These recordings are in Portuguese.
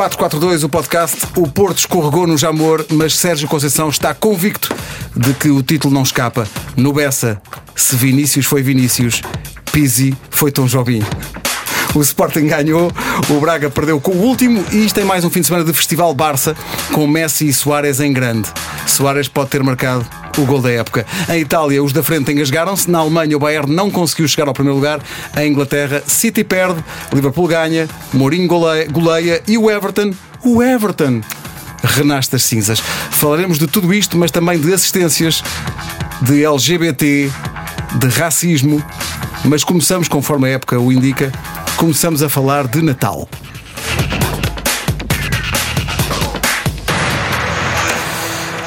442, o podcast. O Porto escorregou no Jamor, mas Sérgio Conceição está convicto de que o título não escapa. No Bessa, se Vinícius foi Vinícius, Pizzi foi Tom Jobim. O Sporting ganhou, o Braga perdeu com o último e isto tem mais um fim de semana de Festival Barça com Messi e Soares em grande. Soares pode ter marcado o gol da época. Em Itália, os da frente engasgaram-se. Na Alemanha, o Bayern não conseguiu chegar ao primeiro lugar. Em Inglaterra, City perde, Liverpool ganha, Mourinho goleia, goleia e o Everton, o Everton renasce das cinzas. Falaremos de tudo isto, mas também de assistências, de LGBT, de racismo. Mas começamos, conforme a época o indica, começamos a falar de Natal.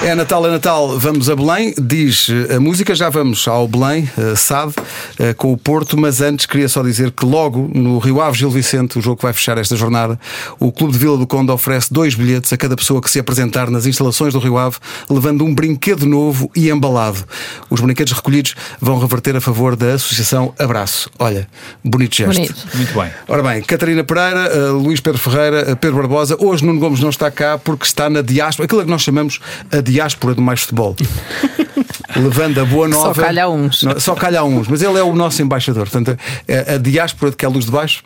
É Natal, é Natal, vamos a Belém, diz a música, já vamos ao Belém, uh, SAD, uh, com o Porto, mas antes queria só dizer que logo no Rio Ave Gil Vicente, o jogo que vai fechar esta jornada, o Clube de Vila do Conde oferece dois bilhetes a cada pessoa que se apresentar nas instalações do Rio Ave, levando um brinquedo novo e embalado. Os brinquedos recolhidos vão reverter a favor da Associação Abraço. Olha, bonito gesto. Bonito. Muito bem. Ora bem, Catarina Pereira, Luís Pedro Ferreira, Pedro Barbosa. Hoje Nuno Gomes não está cá porque está na diáspora, aquilo que nós chamamos a diáspora do mais futebol. Levando a boa nova. Só calha a uns. Só calha a uns, mas ele é o nosso embaixador. Portanto, a, a diáspora de que é a luz de baixo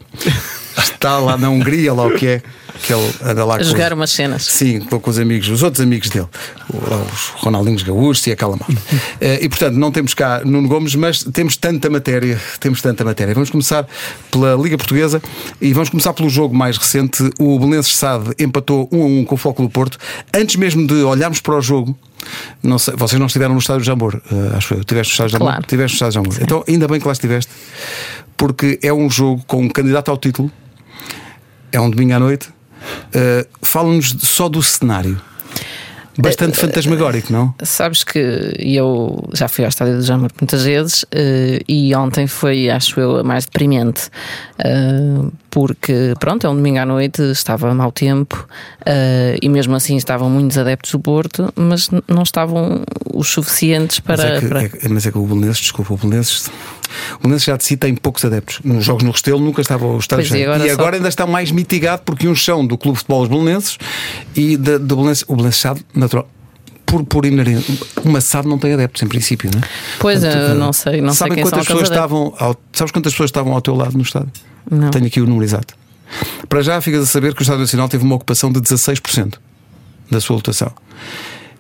está lá na Hungria, lá o que é. Que ele anda lá A jogar os- umas cenas. Sim, com, os amigos, os outros amigos dele, os Ronaldinhos Gaúchos e aquela malta. Eh, e portanto, não temos cá Nuno Gomes, mas temos tanta matéria, temos tanta matéria. Vamos começar pela Liga Portuguesa e vamos começar pelo jogo mais recente. O Belenenses Sade empatou 1 a 1 com o Foco do Porto. Antes mesmo de olharmos para o jogo, não sei, vocês não estiveram no estádio de Jamor, eh, acho que tiveste no estádio de Jamor. Claro. Tiveste no estádio de Jamor. Então, ainda bem que lá estiveste, porque é um jogo com um candidato ao título. É um domingo à noite. Uh, Fala-nos só do cenário. Bastante fantasmagórico, não? Sabes que eu já fui ao estádio do Jamor muitas vezes eh, e ontem foi, acho eu, a mais deprimente. Eh, porque, pronto, é um domingo à noite, estava mau tempo eh, e mesmo assim estavam muitos adeptos do Porto, mas não estavam os suficientes para. mas, é que, para- é mas é que o Belenenses, desculpa, o Belenenses, o Belenenses já de si tem poucos adeptos. Nos jogos no Restelo nunca estava o estádio e agora E só- agora ainda está mais mitigado porque uns são do Clube de Futebol os Belenenses e do Belenenses, o Belenenses sabe, natural. Por, por inerente, uma SAD não tem adeptos em princípio, não é? Pois, Portanto, eu não sei, não sei sabem quem quantas pessoas estavam ao, Sabes quantas pessoas estavam ao teu lado no estádio? Não. Tenho aqui o número exato. Para já ficas a saber que o Estádio Nacional teve uma ocupação de 16% da sua lotação.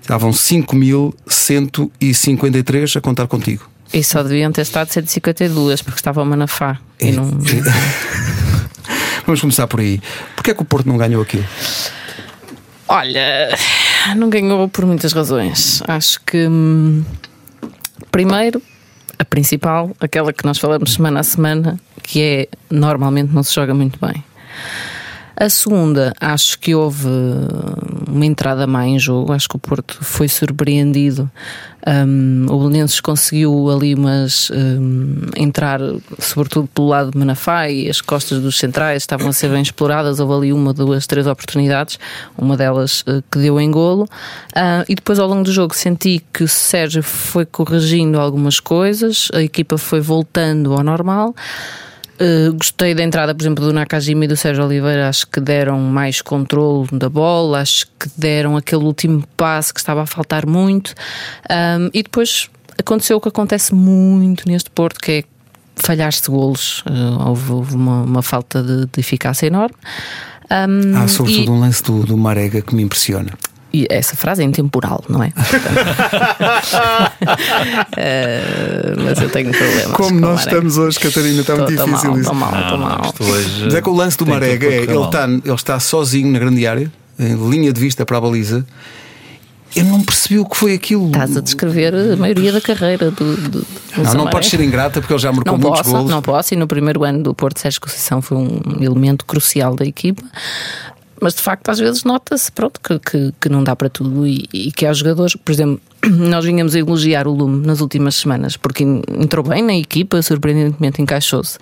Estavam 5.153 a contar contigo. E só deviam ter estado 152, porque estava o Manafá. E não... Vamos começar por aí. Porquê é que o Porto não ganhou aquilo? Olha, não ganhou por muitas razões. Acho que, hum, primeiro, a principal, aquela que nós falamos semana a semana, que é normalmente não se joga muito bem. A segunda, acho que houve uma entrada má em jogo. Acho que o Porto foi surpreendido. Um, o Belenenses conseguiu ali umas um, entrar, sobretudo pelo lado de Manafá e as costas dos centrais estavam a ser bem exploradas. Houve ali uma, duas, três oportunidades, uma delas uh, que deu em golo. Ah, e depois, ao longo do jogo, senti que o Sérgio foi corrigindo algumas coisas, a equipa foi voltando ao normal. Uh, gostei da entrada, por exemplo, do Nakajima e do Sérgio Oliveira. Acho que deram mais controle da bola, acho que deram aquele último passe que estava a faltar muito. Um, e depois aconteceu o que acontece muito neste Porto, que é falhar-se golos. Uh, houve, houve uma, uma falta de, de eficácia enorme. Um, Há sobretudo e- um lance do, do Marega que me impressiona. E essa frase é intemporal, não é? Eh, mas eu tenho problemas. Como com nós estamos hoje, Catarina, está muito Tô- difícil mal, isso. tô mal, não, mal. hoje Mas é que o lance do Marega é, ele está, ele está sozinho na grande área, em linha de vista para a baliza. Eu não percebi o que foi aquilo. Estás a descrever a maioria da carreira do. do, do Não, não podes ser ingrata porque ele já marcou Não muitos posso, golos. não posso. E no primeiro ano do Porto Sérgio Conceição foi um elemento crucial da equipa. Mas de facto, às vezes nota-se pronto, que, que, que não dá para tudo e, e que há jogadores, por exemplo, nós vinhamos a elogiar o Lume nas últimas semanas porque entrou bem na equipa, surpreendentemente encaixou-se.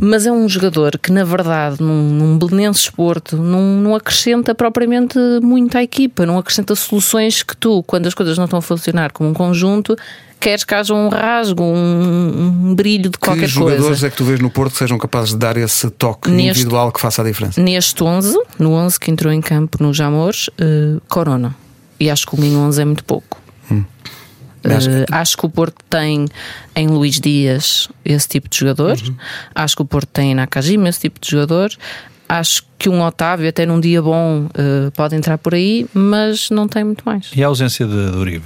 Mas é um jogador que, na verdade, num, num Belenenses Porto, não, não acrescenta propriamente muito à equipa, não acrescenta soluções que tu, quando as coisas não estão a funcionar como um conjunto, queres que haja um rasgo, um, um brilho de qualquer que jogadores coisa. é que tu vês no Porto que sejam capazes de dar esse toque Neste- individual que faça a diferença? Neste 11, no 11 que entrou em campo no Jamores, eh, Corona. E acho que o linha 11 é muito pouco. Acho Eh, acho que o Porto tem em Luís Dias esse tipo de jogador. Acho que o Porto tem em Nakajima esse tipo de jogador. Acho que um Otávio, até num dia bom, eh, pode entrar por aí, mas não tem muito mais. E a ausência de, de Uribe?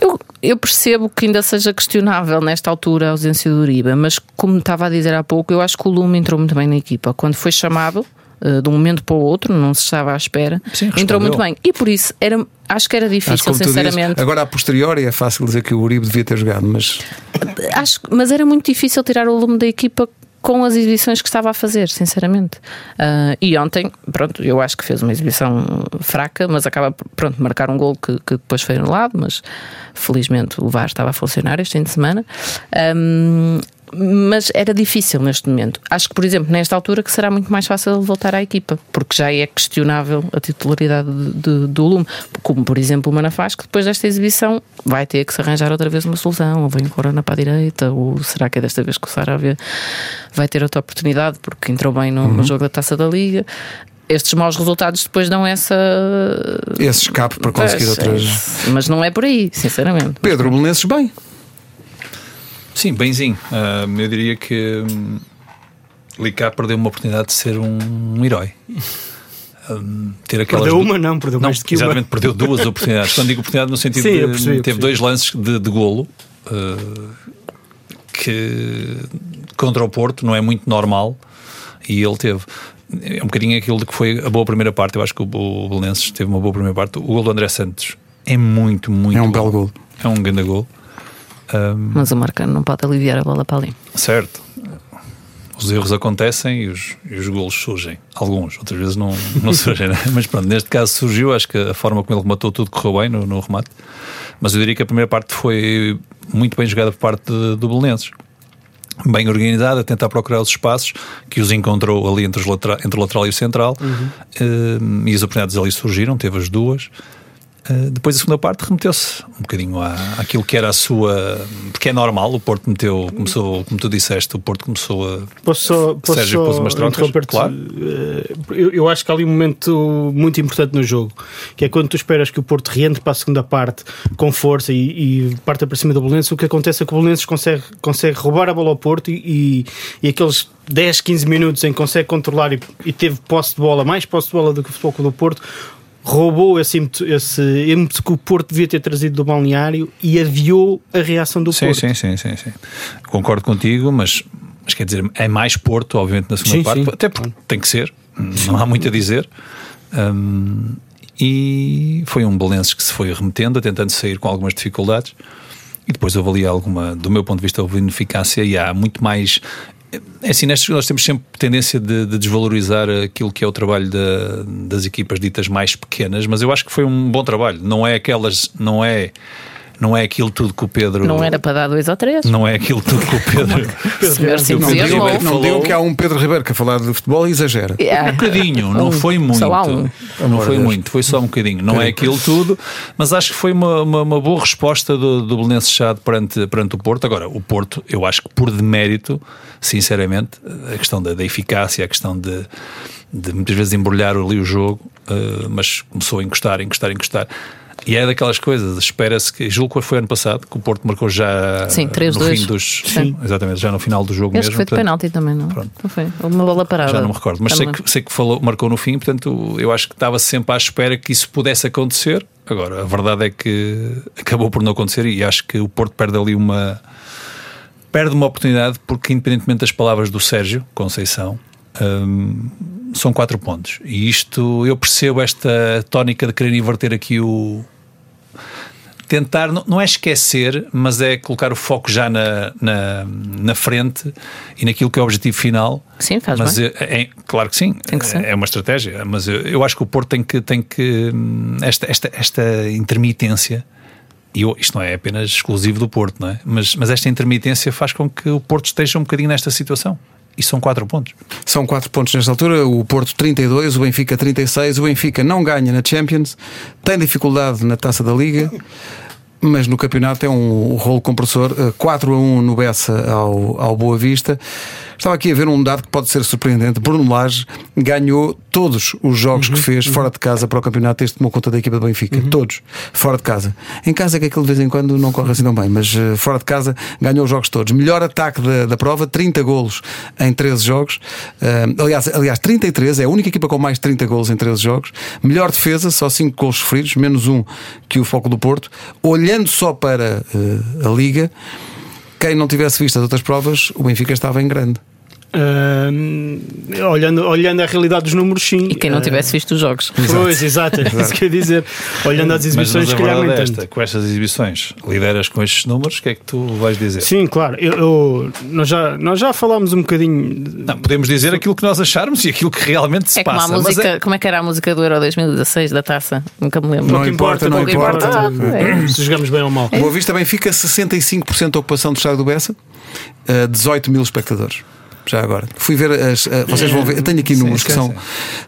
Eu, eu percebo que ainda seja questionável nesta altura a ausência do Uribe, mas como estava a dizer há pouco, eu acho que o Lume entrou muito bem na equipa. Quando foi chamado, eh, de um momento para o outro, não se estava à espera, Sim, entrou muito bem. E por isso era, acho que era que, difícil, tu dizes, sinceramente. agora a posteriori é fácil dizer que o Uribe devia ter jogado, mas Acho, mas era muito difícil tirar o lume da equipa com as exibições que estava a fazer, sinceramente. Ah, e ontem, pronto, eu acho que fez uma exibição fraca, mas acaba pronto, marcar um gol que, que depois foi anulado, mas felizmente o VAR estava a funcionar este fim de semana. Ahm, mas era difícil neste momento. Acho que, por exemplo, nesta altura que será muito mais fácil voltar à equipa, porque já é questionável a titularidade de- de- do Lume. Como, por exemplo, o Manafás, que depois desta exibição vai ter que se arranjar outra vez uma solução, ou vem o Corona para a direita, ou será que é desta vez que o Sarabia vai ter outra oportunidade, porque entrou bem no, no jogo da Taça da Liga. Estes maus resultados depois dão essa. esse escape para conseguir outras. é, mas não é por aí, sinceramente. Pedro, Belenenses bem. Sim, benzinho. Ah, eu diria que hum, Licá perdeu uma oportunidade de ser um, um herói. Hum, ter aquelas Perdeu uma, não, perdeu Não, mais do que uma. exatamente, perdeu duas oportunidades. Quando digo oportunidade, no sentido Sim, de percebi, teve percebi. dois lances de, de golo uh, que contra o Porto não é muito normal e ele teve. É um bocadinho aquilo de que foi a boa primeira parte. Eu acho que o, o Belenenses teve uma boa primeira parte. O gol do André Santos é muito, muito É um bom. belo gol. É um grande gol. Mas o Marcano não pode aliviar a bola para ali. Certo. Os erros acontecem e os, e os golos surgem. Alguns, outras vezes não, não surgem. né? Mas pronto, neste caso surgiu. Acho que a forma como ele rematou tudo correu bem no, no remate. Mas eu diria que a primeira parte foi muito bem jogada por parte do Belenenses. Bem organizada, a tentar procurar os espaços que os encontrou ali entre, os latera- entre o lateral e o central. Eh, e as oportunidades ali surgiram, teve as duas. Uh, depois a segunda parte remeteu-se um bocadinho à, àquilo que era a sua. Porque é normal, o Porto meteu, começou, como tu disseste, o Porto começou a. Posso só, posso Sérgio pôs umas trocas, claro. Eh, Eu, eu acho que há ali um momento muito importante no jogo, que é quando tu esperas que o Porto reentre para a segunda parte com força e, e parta para cima do Belenenses, o que acontece é que o Belenenses consegue, consegue roubar a bola ao Porto e, e, e aqueles 10, 15 minutos em que consegue controlar e, e teve posse de bola, mais posse de bola do que o Futebol do Porto, roubou esse ímpeto, esse ímpeto que o Porto devia ter trazido do balneário e adiou a reação do Sim, Porto. sim, sim, sim, sim. Concordo contigo, mas, mas quer dizer, é mais Porto, obviamente, na segunda Sim, parte, sim. até porque tem que ser, não há muito a dizer. Um, e foi um Belenenses que se foi remetendo, tentando sair com algumas dificuldades. E depois houve ali alguma, do meu ponto de vista, houve ineficácia e há muito mais. É assim, nestes nós temos sempre tendência de, de desvalorizar aquilo que é o trabalho da- das equipas ditas mais pequenas, mas eu acho que foi um bom trabalho. Não é aquelas, não é, não é aquilo tudo que o Pedro. Não era para dar dois ou três. Não é aquilo tudo que o Pedro. Senhor se Não Ribeiro que- não falou- que há um Pedro Ribeiro que a falar de futebol e exagera. É. Um bocadinho, não Um, foi muito. só há um. Não foi muito, foi só um bocadinho. Não é aquilo tudo, mas acho que foi uma, uma, uma boa resposta do, do Belenenses Chade perante, perante o Porto. Agora, o Porto, eu acho que por demérito, sinceramente, a questão da, da eficácia, a questão de, de muitas vezes embrulhar ali o jogo, eh, mas começou a encostar, encostar, encostar. E é daquelas coisas, espera-se que. Julgo que foi ano passado que o Porto marcou já Sim, no 3-2. fim dos. Sim. Exatamente, já no final do jogo Acho mesmo. que foi de portanto- penalti também, não? Pronto. Não foi? Uma bola parada. já não me recordo, mas sei que, sei que falou, marcou no fim, portanto eu acho que estava sempre à espera que isso pudesse acontecer. Agora, a verdade é que acabou por não acontecer e acho que o Porto perde ali uma. Perde uma oportunidade, porque independentemente das palavras do Sérgio Conceição, hum, são quatro pontos. E isto, eu percebo esta tónica de querer inverter aqui o. Tentar, não, não é esquecer, mas é colocar o foco já na, na, na frente e naquilo que é o objetivo final. Sim, faz mas bem. é, é- claro que sim, Tem que ser. é uma estratégia, mas eu, eu acho que o Porto tem que, tem que hum, esta, esta, esta intermitência e isto não é apenas exclusivo do Porto, não é? Mas, mas esta intermitência faz com que o Porto esteja um bocadinho nesta situação. E são quatro pontos. São 4 pontos nesta altura, o Porto 32, o Benfica 36. O Benfica não ganha na Champions, tem dificuldade na taça da Liga, mas no campeonato é um rolo compressor. eh, 4 a 1 no Bessa ao, ao Boa Vista. Estava aqui a ver um dado que pode ser surpreendente. Bruno Lage ganhou todos os jogos que fez fora de casa para o campeonato que tomou conta da equipa do Benfica. Todos. Fora de casa. Em casa é que aquilo de vez em quando não corre assim tão bem, mas eh, fora de casa ganhou os jogos todos. Melhor ataque da, da prova, 30 golos em 13 jogos. Eh, aliás, aliás, 33, é a única equipa com mais de 30 golos em 13 jogos. Melhor defesa, só 5 golos sofridos, menos um que o Foco do Porto. Olhando só para eh, a Liga, quem não tivesse visto as outras provas, o Benfica estava em grande. Olhando, olhando a realidade dos números, sim. E quem não Ah, tivesse visto os jogos. Pois, exato, é isso que eu ia dizer. Olhando às Mas, exibições, mas se a calhar verdade nem é esta, com estas exibições, lideras com estes números, o que é que tu vais dizer? Sim, claro. Eu, eu- nós, já, nós já falámos um bocadinho. Não, podemos dizer aquilo que nós acharmos e aquilo que realmente se É como passa. mas música, é- como é que era a música do Euro 2016 da taça? Nunca me lembro. Não Pouco importa, não importa. importa. É. Se jogamos bem ou mal. Boa Vista Benfica, 65% da ocupação do estádio do Bessa, eh, 18 mil espectadores. Já agora. Fui ver as. eh, vocês vão ver. Eu tenho aqui números que sim, são. sim.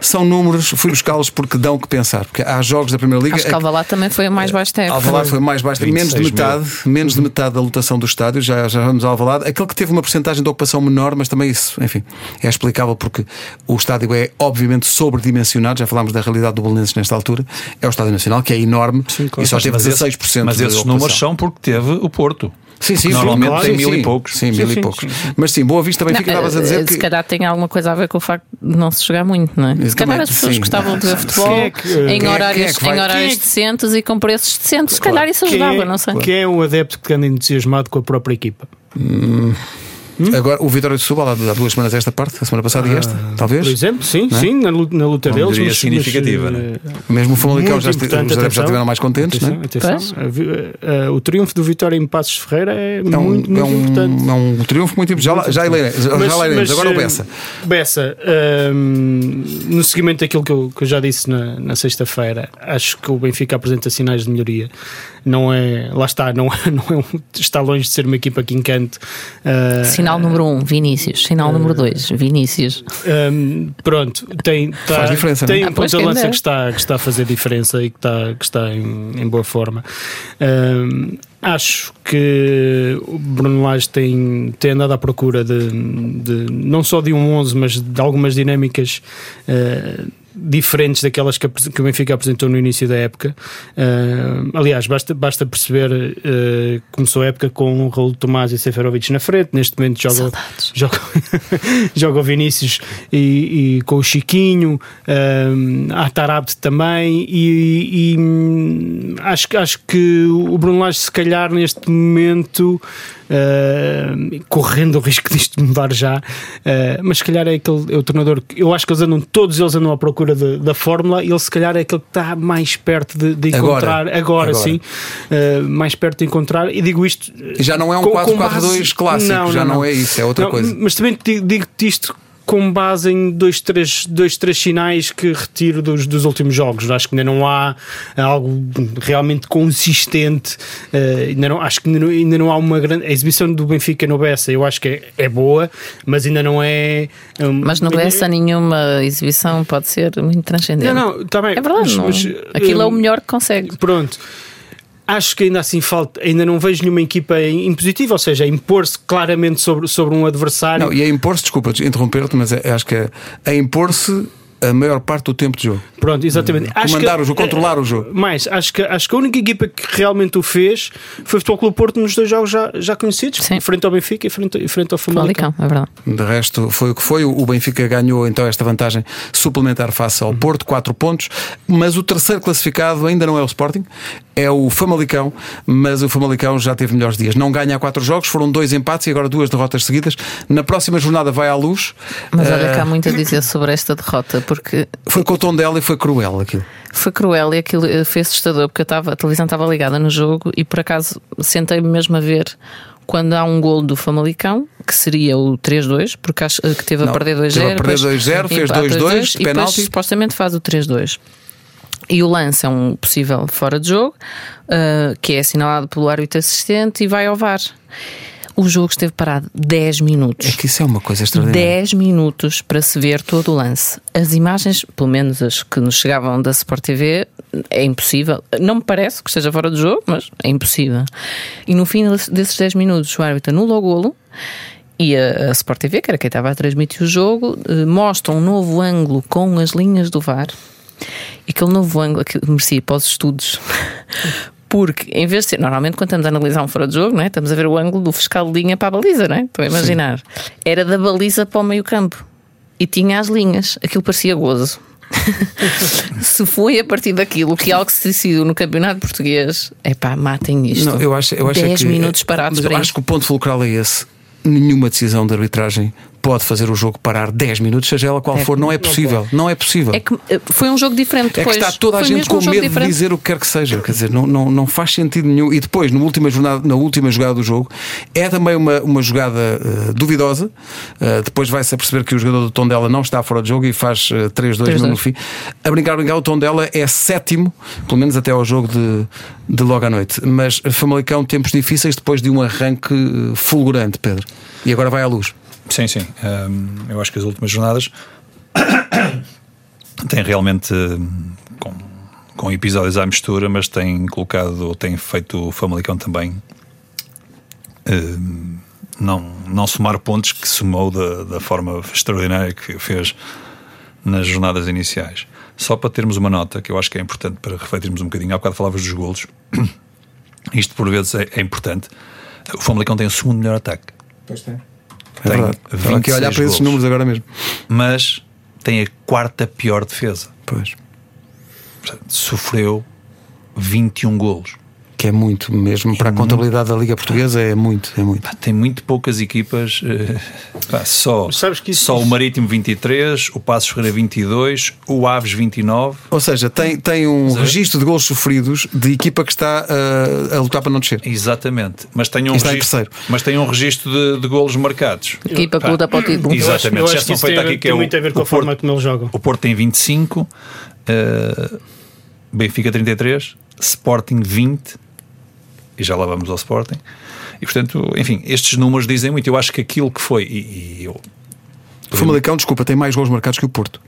São números, fui buscá-los porque dão o que pensar. Porque há jogos da Primeira Liga. Acho que Alvalade também foi a mais baixa da época. Alvalade foi mais baixo, menos de 26 mil. metade, menos de metade da lotação do estádio, já, já vamos ao Alvalade. Aquele que teve uma porcentagem de ocupação menor, mas também isso, enfim, é explicável porque o estádio é obviamente sobredimensionado, já falámos da realidade do Belenenses nesta altura, é o Estádio Nacional, que é enorme e só teve mas esse- 16% Mas esses números são porque teve o Porto. Sim, sim, Normalmente sim, tem sim, mil sim. e poucos. Sim, mil Sim, e poucos. sim, Mas sim, Boa Vista também Não, fica, estavas a dizer eh, que. Se calhar tem alguma coisa a ver com o facto de não se jogar muito, não é? Isso Se calhar as pessoas sim. gostavam de ver futebol é que- em quem é- horários, é que vai- em horários é que- decentes e com preços decentes. Se calhar isso Quem ajudava, é, não sei. quem é o adepto que anda entusiasmado com a própria equipa? Agora, o Vitória de Setúbal, há há duas semanas esta parte, a semana passada e esta, talvez. Por exemplo, sim, é? sim, na luta, na luta deles. mas- significativa, mas, é? eh, Mesmo o Famalicão já, já atenção. estiveram mais contentes, não é? Atenção, atenção. A vi- eh, o triunfo do Vitória em Passos Ferreira é, É um, muito, muito é um, importante. é um triunfo muito importante. Já, já, já, Mas- já Agora o eh, Bessa. Bessa, hum, no seguimento daquilo que eu, que eu já disse na, na sexta-feira, acho que o Benfica apresenta sinais de melhoria. Não é, lá está, não, é- não é um- está longe de ser uma equipa que encante. Uh, Sinal número 1, um, Vinícius. Sinal número 2, Vinícius. um, pronto, tem, tá- Faz diferença, tem não é? um Ah, ponto de lança que está, que está a fazer diferença e que está, que está em, em boa forma. Um, acho que o Bruno Lage tem, tem andado à procura de, de- não só de um 11, mas de algumas dinâmicas. uh, diferentes daquelas que, que o Benfica apresentou no início da época. Uh, aliás, basta, basta perceber uh, começou a época com o Raul Tomás e Seferovic na frente, neste momento joga, joga, joga o Vinícius e, e com o Chiquinho, um, a Tarabt também, e, e, hum, acho, que- acho que o Bruno Lage, se calhar, neste momento, uh, correndo o risco disto mudar já, uh, mas se calhar é aquele é o treinador que eu acho que eles andam, todos eles andam à procura de- da fórmula, e ele se calhar é aquele que está mais perto de, de Agora. encontrar, agora, Agora. sim, uh, mais perto de encontrar, e digo isto. Já não é um com- com 4-4-2 base- clássico, já não, é isso, é outra Não, coisa. Mas também te digo- digo-te isto com base em dois, três, dois, três sinais que retiro dos, dos últimos jogos. Acho que ainda não há algo realmente consistente. eh, ainda não, acho que ainda não, ainda não há uma grande. A exibição do Benfica no Bessa eu acho que é, é boa, mas ainda não é. hum, Mas no Bessa nenhuma exibição pode ser muito transcendente. Não, não, está bem. É verdade, mas- não. mas, aquilo é o hum, melhor que consegue. Pronto. Acho que ainda assim falta, ainda não vejo nenhuma equipa positivo, ou seja, a impor-se claramente sobre, sobre um adversário. Não, e a impor-se, desculpa interromper-te, mas é- acho que é a impor-se a maior parte do tempo de jogo. Pronto, exatamente. Acho Comandar que- o jogo, controlar o jogo. Mais, acho que, acho que a única equipa que realmente o fez foi o Futebol Clube Porto nos dois jogos já, já conhecidos, Sim. frente ao Benfica e frente, e frente ao Famalicão. É verdade. De resto, foi o que foi. O Benfica ganhou então esta vantagem suplementar face ao Porto, 4 pontos. Mas o terceiro classificado ainda não é o Sporting, é o Famalicão. Mas o Famalicão já teve melhores dias. Não ganha há 4 jogos, foram dois empates e agora duas derrotas seguidas. Na próxima jornada vai à luz. Mas olha Eh, que há muito a dizer sobre esta derrota, porque Foi com o tom dela e foi cruel aquilo. foi cruel e aquilo eh, foi assustador, porque eu estava, a televisão estava ligada no jogo e por acaso sentei-me mesmo a ver quando há um gol do Famalicão, que seria o 3-2, porque acho eh, que teve Não, a perder 2-0. teve a perder depois 2-0, fez empata 2-2, 2-2, e depois penalti. supostamente faz o 3-2. E o lance é um possível fora de jogo, uh, que é assinalado pelo árbitro assistente e vai ao VAR. O jogo esteve parado 10 minutos. É que isso é uma coisa extraordinária. 10 minutos para se ver todo o lance. As imagens, pelo menos as que nos chegavam da Sport TV, é impossível. Não me parece que esteja fora do jogo, mas é impossível. E no fim desses 10 minutos, o árbitro anula o golo e a, a Sport TV, que era quem estava a transmitir o jogo, eh, mostra um novo ângulo com as linhas do VAR. E aquele novo ângulo que merecia para os estudos. Porque, em vez de ser, normalmente quando estamos a analisar um fora de jogo, não é? estamos a ver o ângulo do fiscal de linha para a baliza, não é? Estou a imaginar. Sim. Era da baliza para o meio campo e tinha as linhas, aquilo parecia gozo. se foi a partir daquilo que algo se decidiu no campeonato português, é pá, matem isto. Não, eu acho, eu acho 10 que, minutos parados. Mas eu acho que o ponto fulcral é esse. Nenhuma decisão de arbitragem pode fazer o jogo parar 10 minutos, seja ela qual é, for. Não é possível. Não é possível. É que eh, foi um jogo diferente. Depois. É que está toda a gente com um medo diferente. de dizer o que quer que seja. Quer dizer, não, não, não faz sentido nenhum. E depois, na última, jornada, na última jogada do jogo, é também uma, uma jogada uh, duvidosa. Uh, depois vai-se a perceber que o jogador do Tondela não está fora de jogo e faz uh, 3-2 no fim. A brincar, a brincar, o Tondela é sétimo, pelo menos até ao jogo de, de logo à noite. Mas Famalicão, tempos difíceis depois de um arranque fulgurante, Pedro. E agora vai à luz. Sim, sim. Um, eu acho que as últimas jornadas têm realmente com, com episódios à mistura, mas têm colocado, têm feito o Famalicão também um, não, não somar pontos que somou da, da forma extraordinária que fez nas jornadas iniciais. Só para termos uma nota, que eu acho que é importante para refletirmos um bocadinho, há bocado falavas dos golos, isto por vezes é, é importante. O Famalicão tem o segundo melhor ataque. Pois tem. É verdade. Estava aqui a olhar para esses números agora mesmo. Mas tem a quarta pior defesa. Pois. Sofreu 21 golos que é muito mesmo para a contabilidade da Liga Portuguesa é muito, é muito. tem muito poucas equipas, uh, pá, só, só o Marítimo 23, o Passos Ferreira 22, o Aves 29. Ou seja, tem, tem um Mas, registro de gols sofridos de equipa que está uh, a lutar para não descer. Exatamente, mas tem um registro, mas tem um registro de, de golos marcados. Equipa que luta para o título. Exatamente, eu acho, eu acho que isso tem, aqui, que é muito o, a ver com a Porto, forma como eles jogam. O Porto tem 25, uh, eh, Benfica 33, Sporting 20 e já lá vamos ao Sporting. E portanto, enfim, estes números dizem muito. Eu acho que aquilo que foi. E, e eu, o Famalicão, desculpa, tem mais gols marcados que o Porto.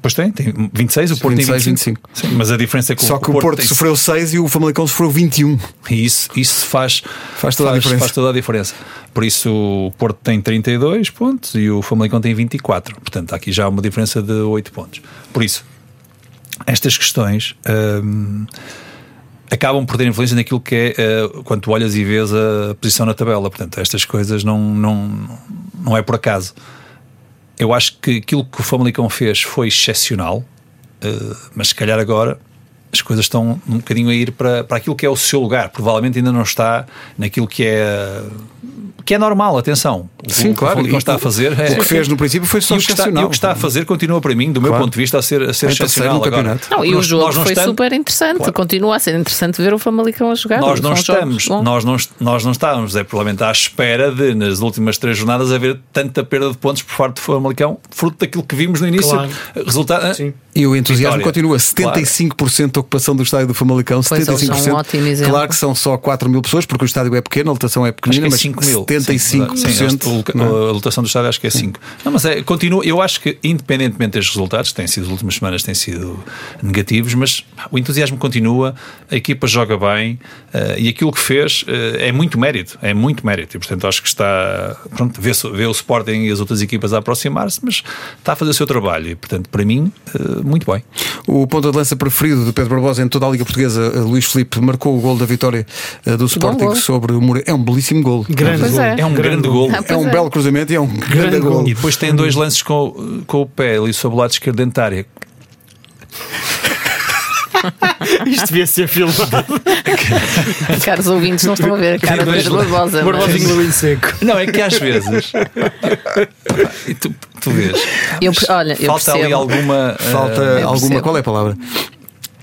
Pois tem, tem 26, o Porto 26, tem 25. 25. Sim, mas a diferença é que Só que o Porto, Porto sofreu 6 e o Famalicão sofreu 21. E isso, isso faz, faz, toda faz, a diferença. faz toda a diferença. Por isso o Porto tem 32 pontos e o Famalicão tem 24. Portanto, aqui já há uma diferença de 8 pontos. Por isso, estas questões. Hum, acabam por ter influência naquilo que é uh, quando olhas e vês a posição na tabela. Portanto, estas coisas não, não, não é por acaso. Eu acho que aquilo que o Famalicão fez foi excepcional, uh, mas se calhar agora as coisas estão um bocadinho a ir para, para aquilo que é o seu lugar. Provavelmente ainda não está naquilo que é que é normal, atenção. Sim, o, claro. O que está a fazer. É, o que fez no princípio foi só e o que, está, e o que está a fazer continua para mim, do meu ponto de vista, a ser, a ser excepcional. No agora, não, e o jogo foi estamos, super interessante. Claro. Continua a ser interessante ver o Famalicão a jogar. Nós não estamos, nós não, nós não estávamos, é provavelmente à espera de, nas últimas três jornadas, haver tanta perda de pontos por parte do Famalicão, fruto daquilo que vimos no início. Claro. Resultado, Sim. E o entusiasmo Vitória. continua. 75% claro. Ocupação do estádio do Famalicão. Pois 75%. Um ótimo exemplo. Claro que são só 4 mil pessoas, porque o estádio é pequeno, a lotação é pequenina, é mas 5 mil. 75%. Sim, sim, a, a lotação do estádio acho que é 5. Não, mas é, continua. Eu acho que, independentemente destes resultados, que têm sido, as últimas semanas têm sido negativos, mas o entusiasmo continua, a equipa joga bem uh, e aquilo que fez uh, é muito mérito. É muito mérito. E, portanto, acho que está. Pronto, vê, vê o Sporting e as outras equipas a aproximar-se, mas está a fazer o seu trabalho. E, portanto, para mim. Uh, muito bem. O ponto de lança preferido de Pedro Barbosa em toda a Liga Portuguesa, eh, Luís Felipe, marcou o gol da vitória eh, do Sporting sobre o Moreira. É um belíssimo gol. Grande gol. É. é. um grande gol. Ah, é um belo cruzamento e é um grande, grande gol. E depois tem dois lances com, com o pé ali sobre o lado esquerdo da área. Isto devia ser filmado. Caros ouvintes, não estão a ver a cara do Pedro Barbosa. Barbosinho mas... seco. Não, é que às vezes. e tu, tu vês. Eu, olha, falta ali alguma. Falta uh, alguma. Qual é a palavra?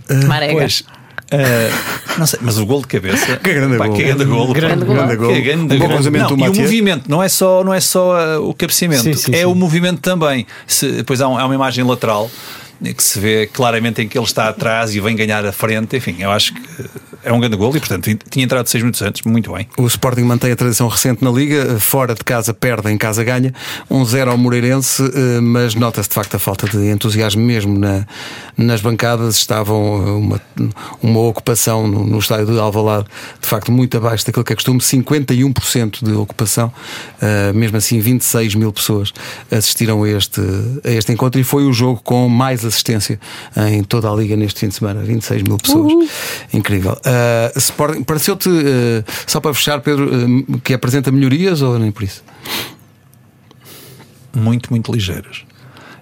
Uh, Marega. Pois, Uh, não sei, mas o gol de cabeça. Que grande pá, gol. Que grande gol. Grande gol. Grande gol. Que grande um cruzamento não, E o movimento, não é só, não é só uh, o cabeceamento, sim, sim, é sim. o movimento também. Se, depois há, um, há uma imagem lateral que se vê claramente em que ele está atrás e vem ganhar a frente. Enfim, eu acho que é um grande gol e, portanto, tinha entrado seis minutos antes, muito bem. O Sporting mantém a tradição recente na Liga, fora de casa perde, em casa ganha. 1-0 um ao Moreirense, eh, mas nota-se de facto a falta de entusiasmo mesmo na, nas bancadas. Estavam uma, uma ocupação no, no estádio de Alvalade, de facto, muito abaixo daquilo que é costume, 51% de ocupação. Uh, mesmo assim, 26 mil pessoas assistiram a este, a este encontro e foi o jogo com mais assistência em toda a Liga neste fim de semana. 26 mil pessoas. Uhum. Incrível. Uh, Sporting, pareceu-te, uh, só para fechar, Pedro, uh, que apresenta melhorias ou nem por isso? Muito, muito ligeiras.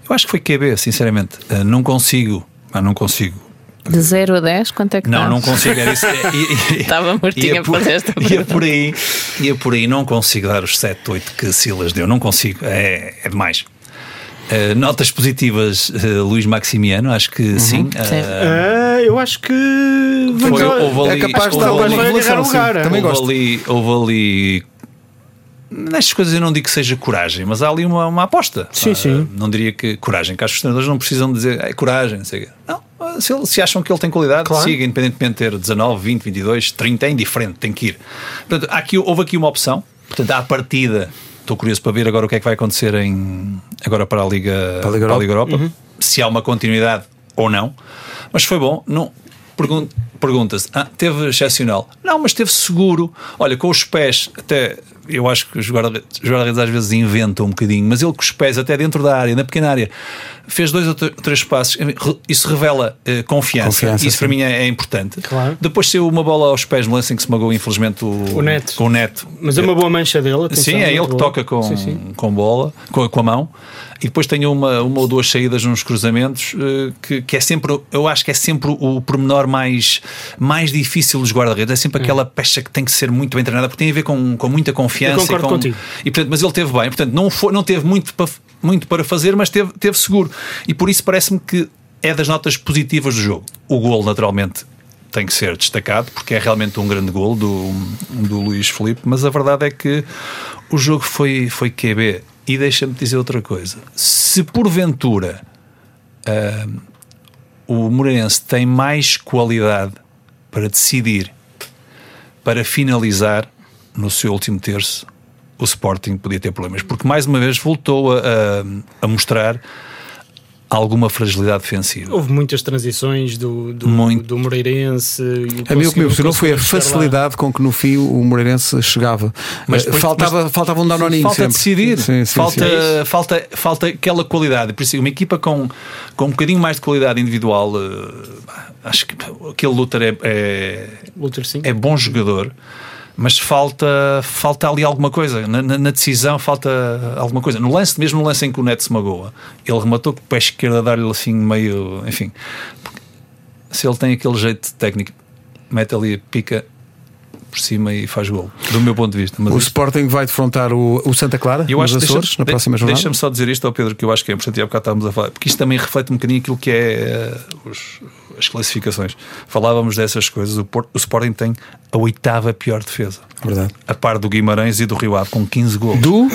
Eu acho que foi QB, sinceramente. não consigo, ah, não consigo de 0 a 10, quanto é que Não, não consigo. Era isso. Estava mortinha por, fazer esta ia por aí Ia por aí, não consigo dar os 7, 8 que Silas deu. Não consigo. É, é demais. Uh, notas positivas, uh, Luís Maximiano, acho que uhum. sim. Uh, eu acho que foi, houve ali, é capaz de dar uma revelação. Lugar, Também houve gosto. Ali, houve ali. Nestas coisas eu não digo que seja coragem, mas há ali uma, uma aposta. Sim, sim. Não diria que coragem, que os treinadores não precisam dizer é coragem, não sei. Não, se, ele, se acham que ele tem qualidade, claro. siga, independentemente de ter 19, 20, 22, 30, é indiferente, tem que ir. Portanto, aqui, houve aqui uma opção. Portanto, à partida, estou curioso para ver agora o que é que vai acontecer em, agora para a Liga, para a Liga Europa, a Liga Europa uhum. se há uma continuidade ou não. Mas foi bom. Não, Pergunta-se, ah, teve excepcional? Não, mas teve seguro. Olha, com os pés, até eu acho que os guarda-redes às vezes inventam um bocadinho, mas ele com os pés até dentro da área, na pequena área, fez dois ou três passos. Isso revela uh, confiança. confiança. Isso sim. para mim é, é importante. Claro. Depois saiu uma bola aos pés no lance em que se magou, infelizmente, o, o neto. Com o neto. Mas é uma boa mancha dele. Atenção, sim, é ele que toca com, sim, sim. com bola, com, com a mão e depois tem uma, uma ou duas saídas nos cruzamentos uh, que, que é sempre, eu acho que é sempre o pormenor mais, mais difícil dos guarda-redes. É sempre aquela peça que tem que ser muito bem treinada porque tem a ver com, com muita confiança. Eu concordo e com, contigo. E, portanto, mas ele teve bem, portanto, não, foi, não teve muito para, muito para fazer, mas teve, teve seguro. E por isso parece-me que é das notas positivas do jogo. O gol, naturalmente, tem que ser destacado porque é realmente um grande gol do, do Luís Felipe, mas a verdade é que o jogo foi, foi QB. E deixa-me dizer outra coisa: se porventura uh, o Moreirense tem mais qualidade para decidir, para finalizar no seu último terço, o Sporting podia ter problemas, porque mais uma vez voltou a, a, a mostrar alguma fragilidade defensiva. Houve muitas transições do, do, Muito. do Moreirense. A mim o que me impressionou foi a facilidade lá. com que no fim o Moreirense chegava. Mas depois, faltava, mas, faltava um danoninho Falta sempre. decidir. Sim, sim, falta, sim. falta, falta aquela qualidade. Por isso, uma equipa com, com um bocadinho mais de qualidade individual, uh, acho que aquele Luther é, é, Luther, é bom jogador mas falta, falta ali alguma coisa. Na, na, na, decisão falta alguma coisa. No lance, mesmo no lance em que o Neto se magoa, ele rematou com o pé esquerdo a dar-lhe assim meio. Enfim, se ele tem aquele jeito técnico, mete ali, pica por cima e faz gol, do meu ponto de vista. Mas o isto... Sporting vai defrontar o, o Santa Clara eu nos acho, Açores deixa, na próxima jornada. Deixa-me só dizer isto ao Pedro, que eu acho que é importante e há bocado estávamos a falar, porque isto também reflete um bocadinho aquilo que é uh, os, as classificações. Falávamos dessas coisas. O, Porto, o Sporting tem a oitava pior defesa. Verdade. A par do Guimarães e do Rio Ave, com 15 gols. Do?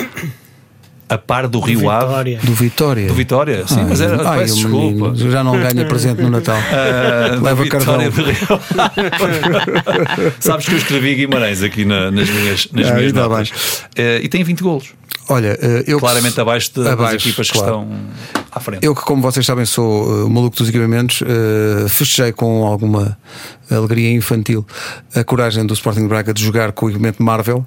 A par do, do Rio Ave. Do Vitória. Do Vitória, sim. Ai, mas era, ai, peço desculpa. Menino, já não ganha presente no Natal. Uh, Leva cartão. Sabes que eu escrevi Guimarães aqui na, nas minhas, nas ah, minhas notas. Uh, e tem 20 golos. Olha, eh, eu claramente abaixo, de, abaixo das equipas claro. que estão à frente. Eu que, como vocês sabem, sou uh, maluco dos equipamentos, uh, festejei com alguma alegria infantil a coragem do Sporting Braga de jogar com o equipamento Marvel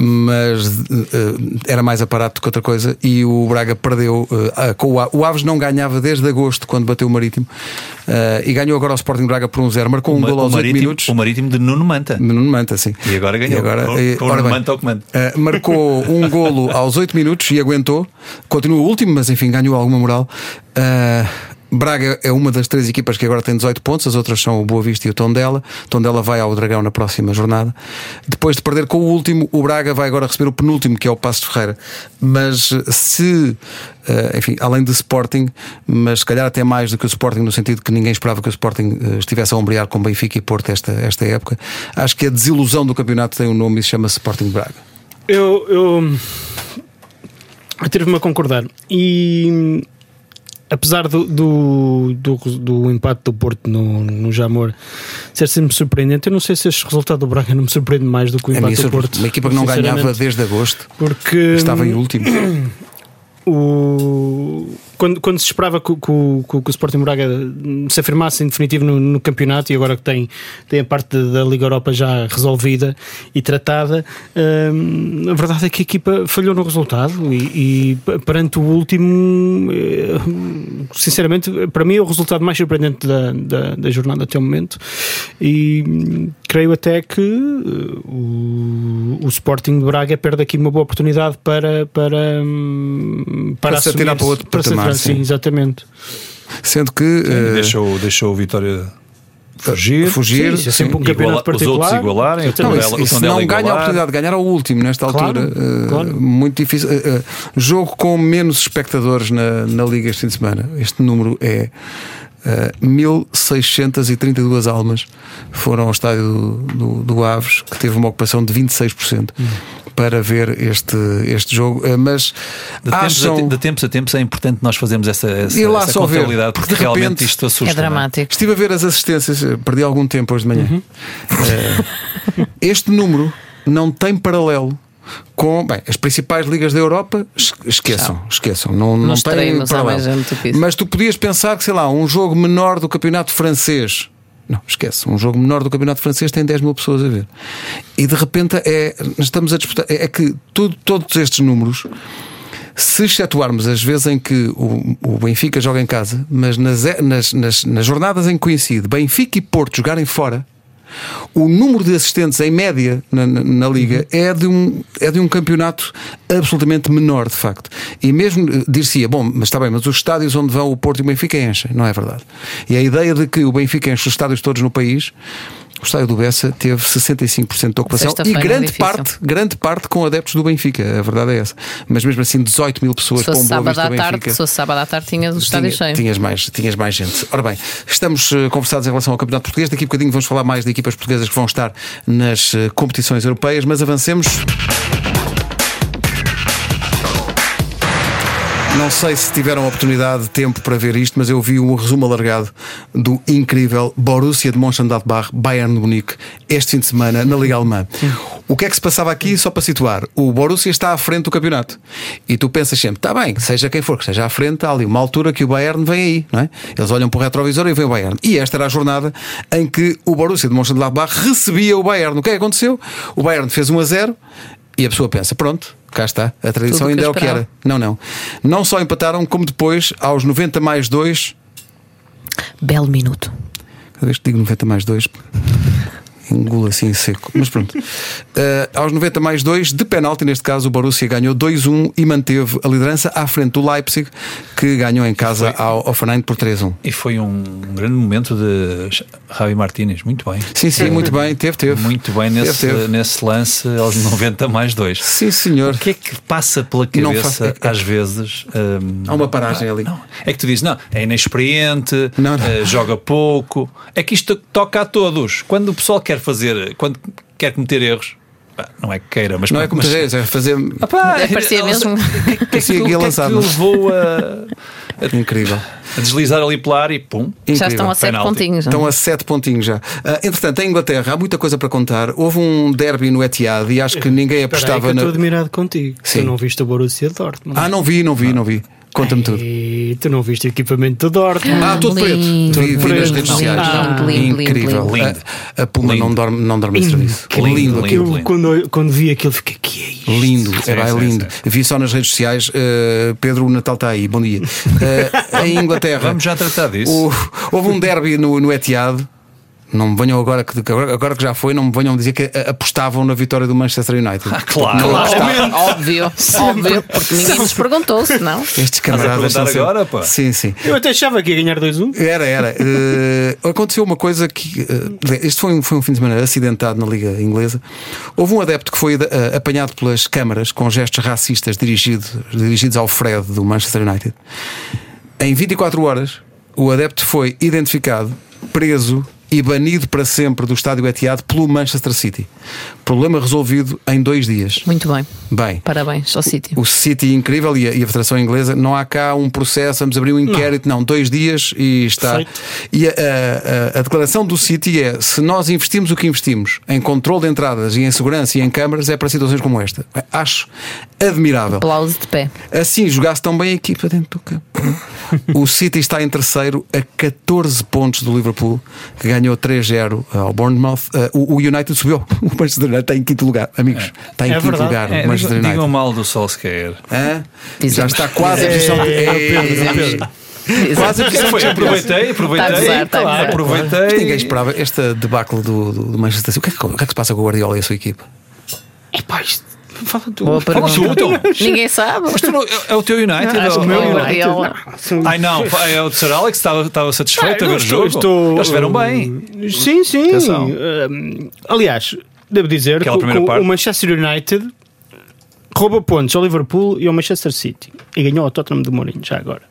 mas uh, era mais aparato que outra coisa e o Braga perdeu uh, com o, o Aves não ganhava desde agosto quando bateu o Marítimo uh, e ganhou agora o Sporting Braga por um zero. Marcou um gol aos 8 minutos. o Marítimo de Nuno Manta. Nuno Manta, sim. E agora ganhou. E agora, com, Manta ao comando. marcou um golo aos 8 minutos e aguentou. Continua o último mas enfim ganhou alguma moral Braga é uma das três equipas que agora tem 18 pontos, as outras são o Boa Vista e o Tondela. Tondela vai ao Dragão na próxima jornada. Depois de perder com o último, o Braga vai agora receber o penúltimo, que é o Passo Ferreira. Mas se, eh, enfim, além de Sporting, mas se calhar até mais do que o Sporting, no sentido que ninguém esperava que o Sporting eh, estivesse a ombrear com Benfica e Porto esta, esta época, acho que a desilusão do campeonato tem um nome e se chama Sporting Braga. Eu, eu, eu tive-me a concordar. E apesar do, do, do, do empate do Porto no, no Jamor ser sempre surpreendente, eu não sei se este resultado do Braga não me surpreende mais do que o empate do Porto. uma equipa que não ganhava desde agosto, Porque estava em último. o... quando, quando se esperava que, o- que que que o Sporting Braga se afirmasse em definitivo no, no campeonato e agora que tem, tem a parte da Liga Europa já resolvida e tratada, hum, a verdade é que a equipa falhou no resultado e, e perante o último, eh, sinceramente, para mim é o resultado mais surpreendente da, da, da jornada até o momento e hum, creio até que eh, o, o Sporting de Braga perde aqui uma boa oportunidade para, para, hum, para, Para se atirar para outro para sim, sim. exatamente. Sendo que eh, deixou, deixou o Vitória fugir. fugir, Sim, é sempre um sim. campeonato Iguala- os outros particular. igualarem, Não, Tondela- isso, isso não ganha a igualar. oportunidade de ganhar ao último nesta Claro, altura. Eh, claro. Muito difícil. Eh, eh, jogo com menos espectadores na, na Liga este fim de semana. Este número é. Eh, 1632 almas foram ao estádio do, do, do Aves, que teve uma ocupação de 26% para ver este, este jogo. Eh, mas De tempos, a, acham. te- de tempos a tempos é importante nós fazermos essa, essa, Ir lá essa só ver, contabilidade, porque porque, de repente realmente isto assusta. É dramático. Estive a ver as assistências, eh, perdi algum tempo hoje de manhã. Eh, este número não tem paralelo com bem, as principais ligas da Europa. es- Esqueçam, esqueçam. Não, não Nos tem isso. Mas tu podias pensar que, sei lá, um jogo menor do campeonato francês. Não, esquece. Um jogo menor do campeonato francês tem 10 mil pessoas a ver. E de repente é, estamos a disputar. É, é que tudo, todos estes números se excetuarmos as vezes em que o, o Benfica joga em casa, mas nas, nas, nas, nas jornadas em que coincide Benfica e Porto jogarem fora, o número de assistentes em média na, na- na Liga é, de um, é de um campeonato absolutamente menor, de facto. E mesmo eh, dir-se-ia, bom, mas está bem, mas os estádios onde vão o Porto e o Benfica enchem, não é verdade. E a ideia de que o Benfica enche os estádios todos no país. O estádio do Bessa teve 65% de ocupação e é grande parte, grande parte com adeptos do Benfica. A verdade é essa. Mas mesmo assim, 18 mil pessoas um Boa sábado à tarde, Benfica. se fosse sábado à tarde, tinha o estádio Tinha- cheio. Tinhas mais, tinhas mais gente. Ora bem, estamos eh, conversados em relação ao Campeonato Português. Daqui a bocadinho vamos falar mais de equipas portuguesas que vão estar nas eh, competições europeias, mas avancemos. Não sei se tiveram oportunidade, tempo para ver isto, mas eu vi um resumo alargado do incrível Borussia de Mönchengladbach Bayern de Munique este fim de semana na Liga Alemã. O que é que se passava aqui, só para situar? O Borussia está à frente do campeonato. E tu pensas sempre, está bem, seja quem for que esteja à frente, há ali uma altura que o Bayern vem aí, não é? Eles olham para o retrovisor e vem o Bayern. E esta era a jornada em que o Borussia de Mönchengladbach recebia o Bayern. O que é que aconteceu? O Bayern fez 1 a 0 e a pessoa pensa, pronto, cá está, a tradição ainda é o que era. Não, não. Não só empataram, como depois, aos 90 mais 2, Belo minuto. cada vez que digo 90 mais 2, engulo assim seco. Mas pronto. Eh, aos 90 mais 2, de penalti, neste caso, o Borussia ganhou 2-1 e manteve a liderança à frente do Leipzig, que ganhou em casa ao, ao Fernando por 3-1. E foi um grande momento de Javi Martínez, muito bem. Sim, sim, muito bem, teve, teve. Muito bem nesse, Teve, teve. nesse lance aos 90 mais 2. Sim, senhor. O que é que passa pela cabeça faço- é- às vezes? hum, Há uma paragem ali. Não, é que tu dizes, não, é inexperiente, Não, não. eh, joga pouco. É que isto toca a todos. Quando o pessoal quer fazer, quando quer cometer erros, não é que queira, mas Não é como mas- dizer, é fazer. Ah, pá, É, parecia não mesmo. O que, é que, que que é que levou a, Incrível. a deslizar ali pela área e pum? Já Incrível. estão a sete Penalti. pontinhos. não? Estão a 7 pontinhos já. Ah, entretanto, em Inglaterra há muita coisa para contar. Houve um derby no Etihad e acho que ninguém Espera aí apostava que eu na. estou admirado contigo. Sim. Tu não viste o Borussia Dortmund. Ah, não vi, não vi, não vi. Conta-me tudo. E tu não viste o equipamento do Dortmund. Ah, todo preto. Lindo, Vi, vi nas preto. redes sociais. lindo, lindo, Incrível. lindo, lindo. A, a Puma Lindo. não dorme, não dorme em serviço. Lindo, Lindo, aquilo. lindo. eu, quando, quando vi aquilo, fiquei, que é isto? Lindo, Sim, é, é sim, lindo. Vi só nas redes sociais. uh, Pedro, o Natal está aí, bom dia. Uh, em Inglaterra, Vamos já tratar disso. o- houve um derby no, no Etihad. Não me venham agora que, agora, que já foi, não me venham dizer que uh, apostavam na vitória do Manchester United. Ah, claro. Não Claro. Óbvio, óbvio, porque ninguém nos perguntou, senão. Estes a camaradas são sempre- agora, pá? Sim, sim. Eu até achava que ia ganhar 2-1. Era, era. Eh, aconteceu uma coisa que. eh, este foi um, foi um fim de semana acidentado na Liga Inglesa. Houve um adepto que foi eh, apanhado pelas câmaras com gestos racistas dirigido, dirigidos ao Fred do Manchester United. Em 24 horas, o adepto foi identificado, preso e banido para sempre do estádio Etihad pelo Manchester City. Problema resolvido em dois dias. Muito bem. Bem. Parabéns ao sítio. O City incrível e a, e a Federação Inglesa, não há cá um processo, vamos abrir um inquérito, não, dois dias e está. Feito. E a, a- a- a declaração do City é: se nós investimos o que investimos em controle de entradas e em segurança e em câmaras, é para situações como esta. Acho admirável. Aplauso de pé. Assim jogasse tão bem a equipa dentro do campo. o City está em terceiro a 14 pontos do Liverpool, que ganhou 3-0 ao Bournemouth. Uh, o, o United subiu. O Manchester United está em quinto lugar. Amigos, está em É quinto verdade. lugar. É, o Manchester United. digam mal do Solskjaer. Hã? Já está quase a É, posição de. é, É, é. Quase posição Foi, aproveitei, aproveitei. Claro, aproveitei. Mas ninguém esperava esta debacle do, do, do Manchester City. O que, é que, o que é que se passa com o Guardiola e a sua equipa? Epá, isto. Fala tu. Boa Fala pergunta. tu, então. Ninguém sabe. Mas tu não- é, é o teu United? Acho ou- que o meu ou- United-. Ai não, é o Sir Alex estava, estava satisfeito a ver o jogo. Eles estiveram bem. Sim, sim. Atenção. Hum, aliás, devo dizer que Aquela o- primeira o, o Manchester United rouba pontos ao Liverpool e ao Manchester City e ganhou ao Tottenham de Mourinho já agora.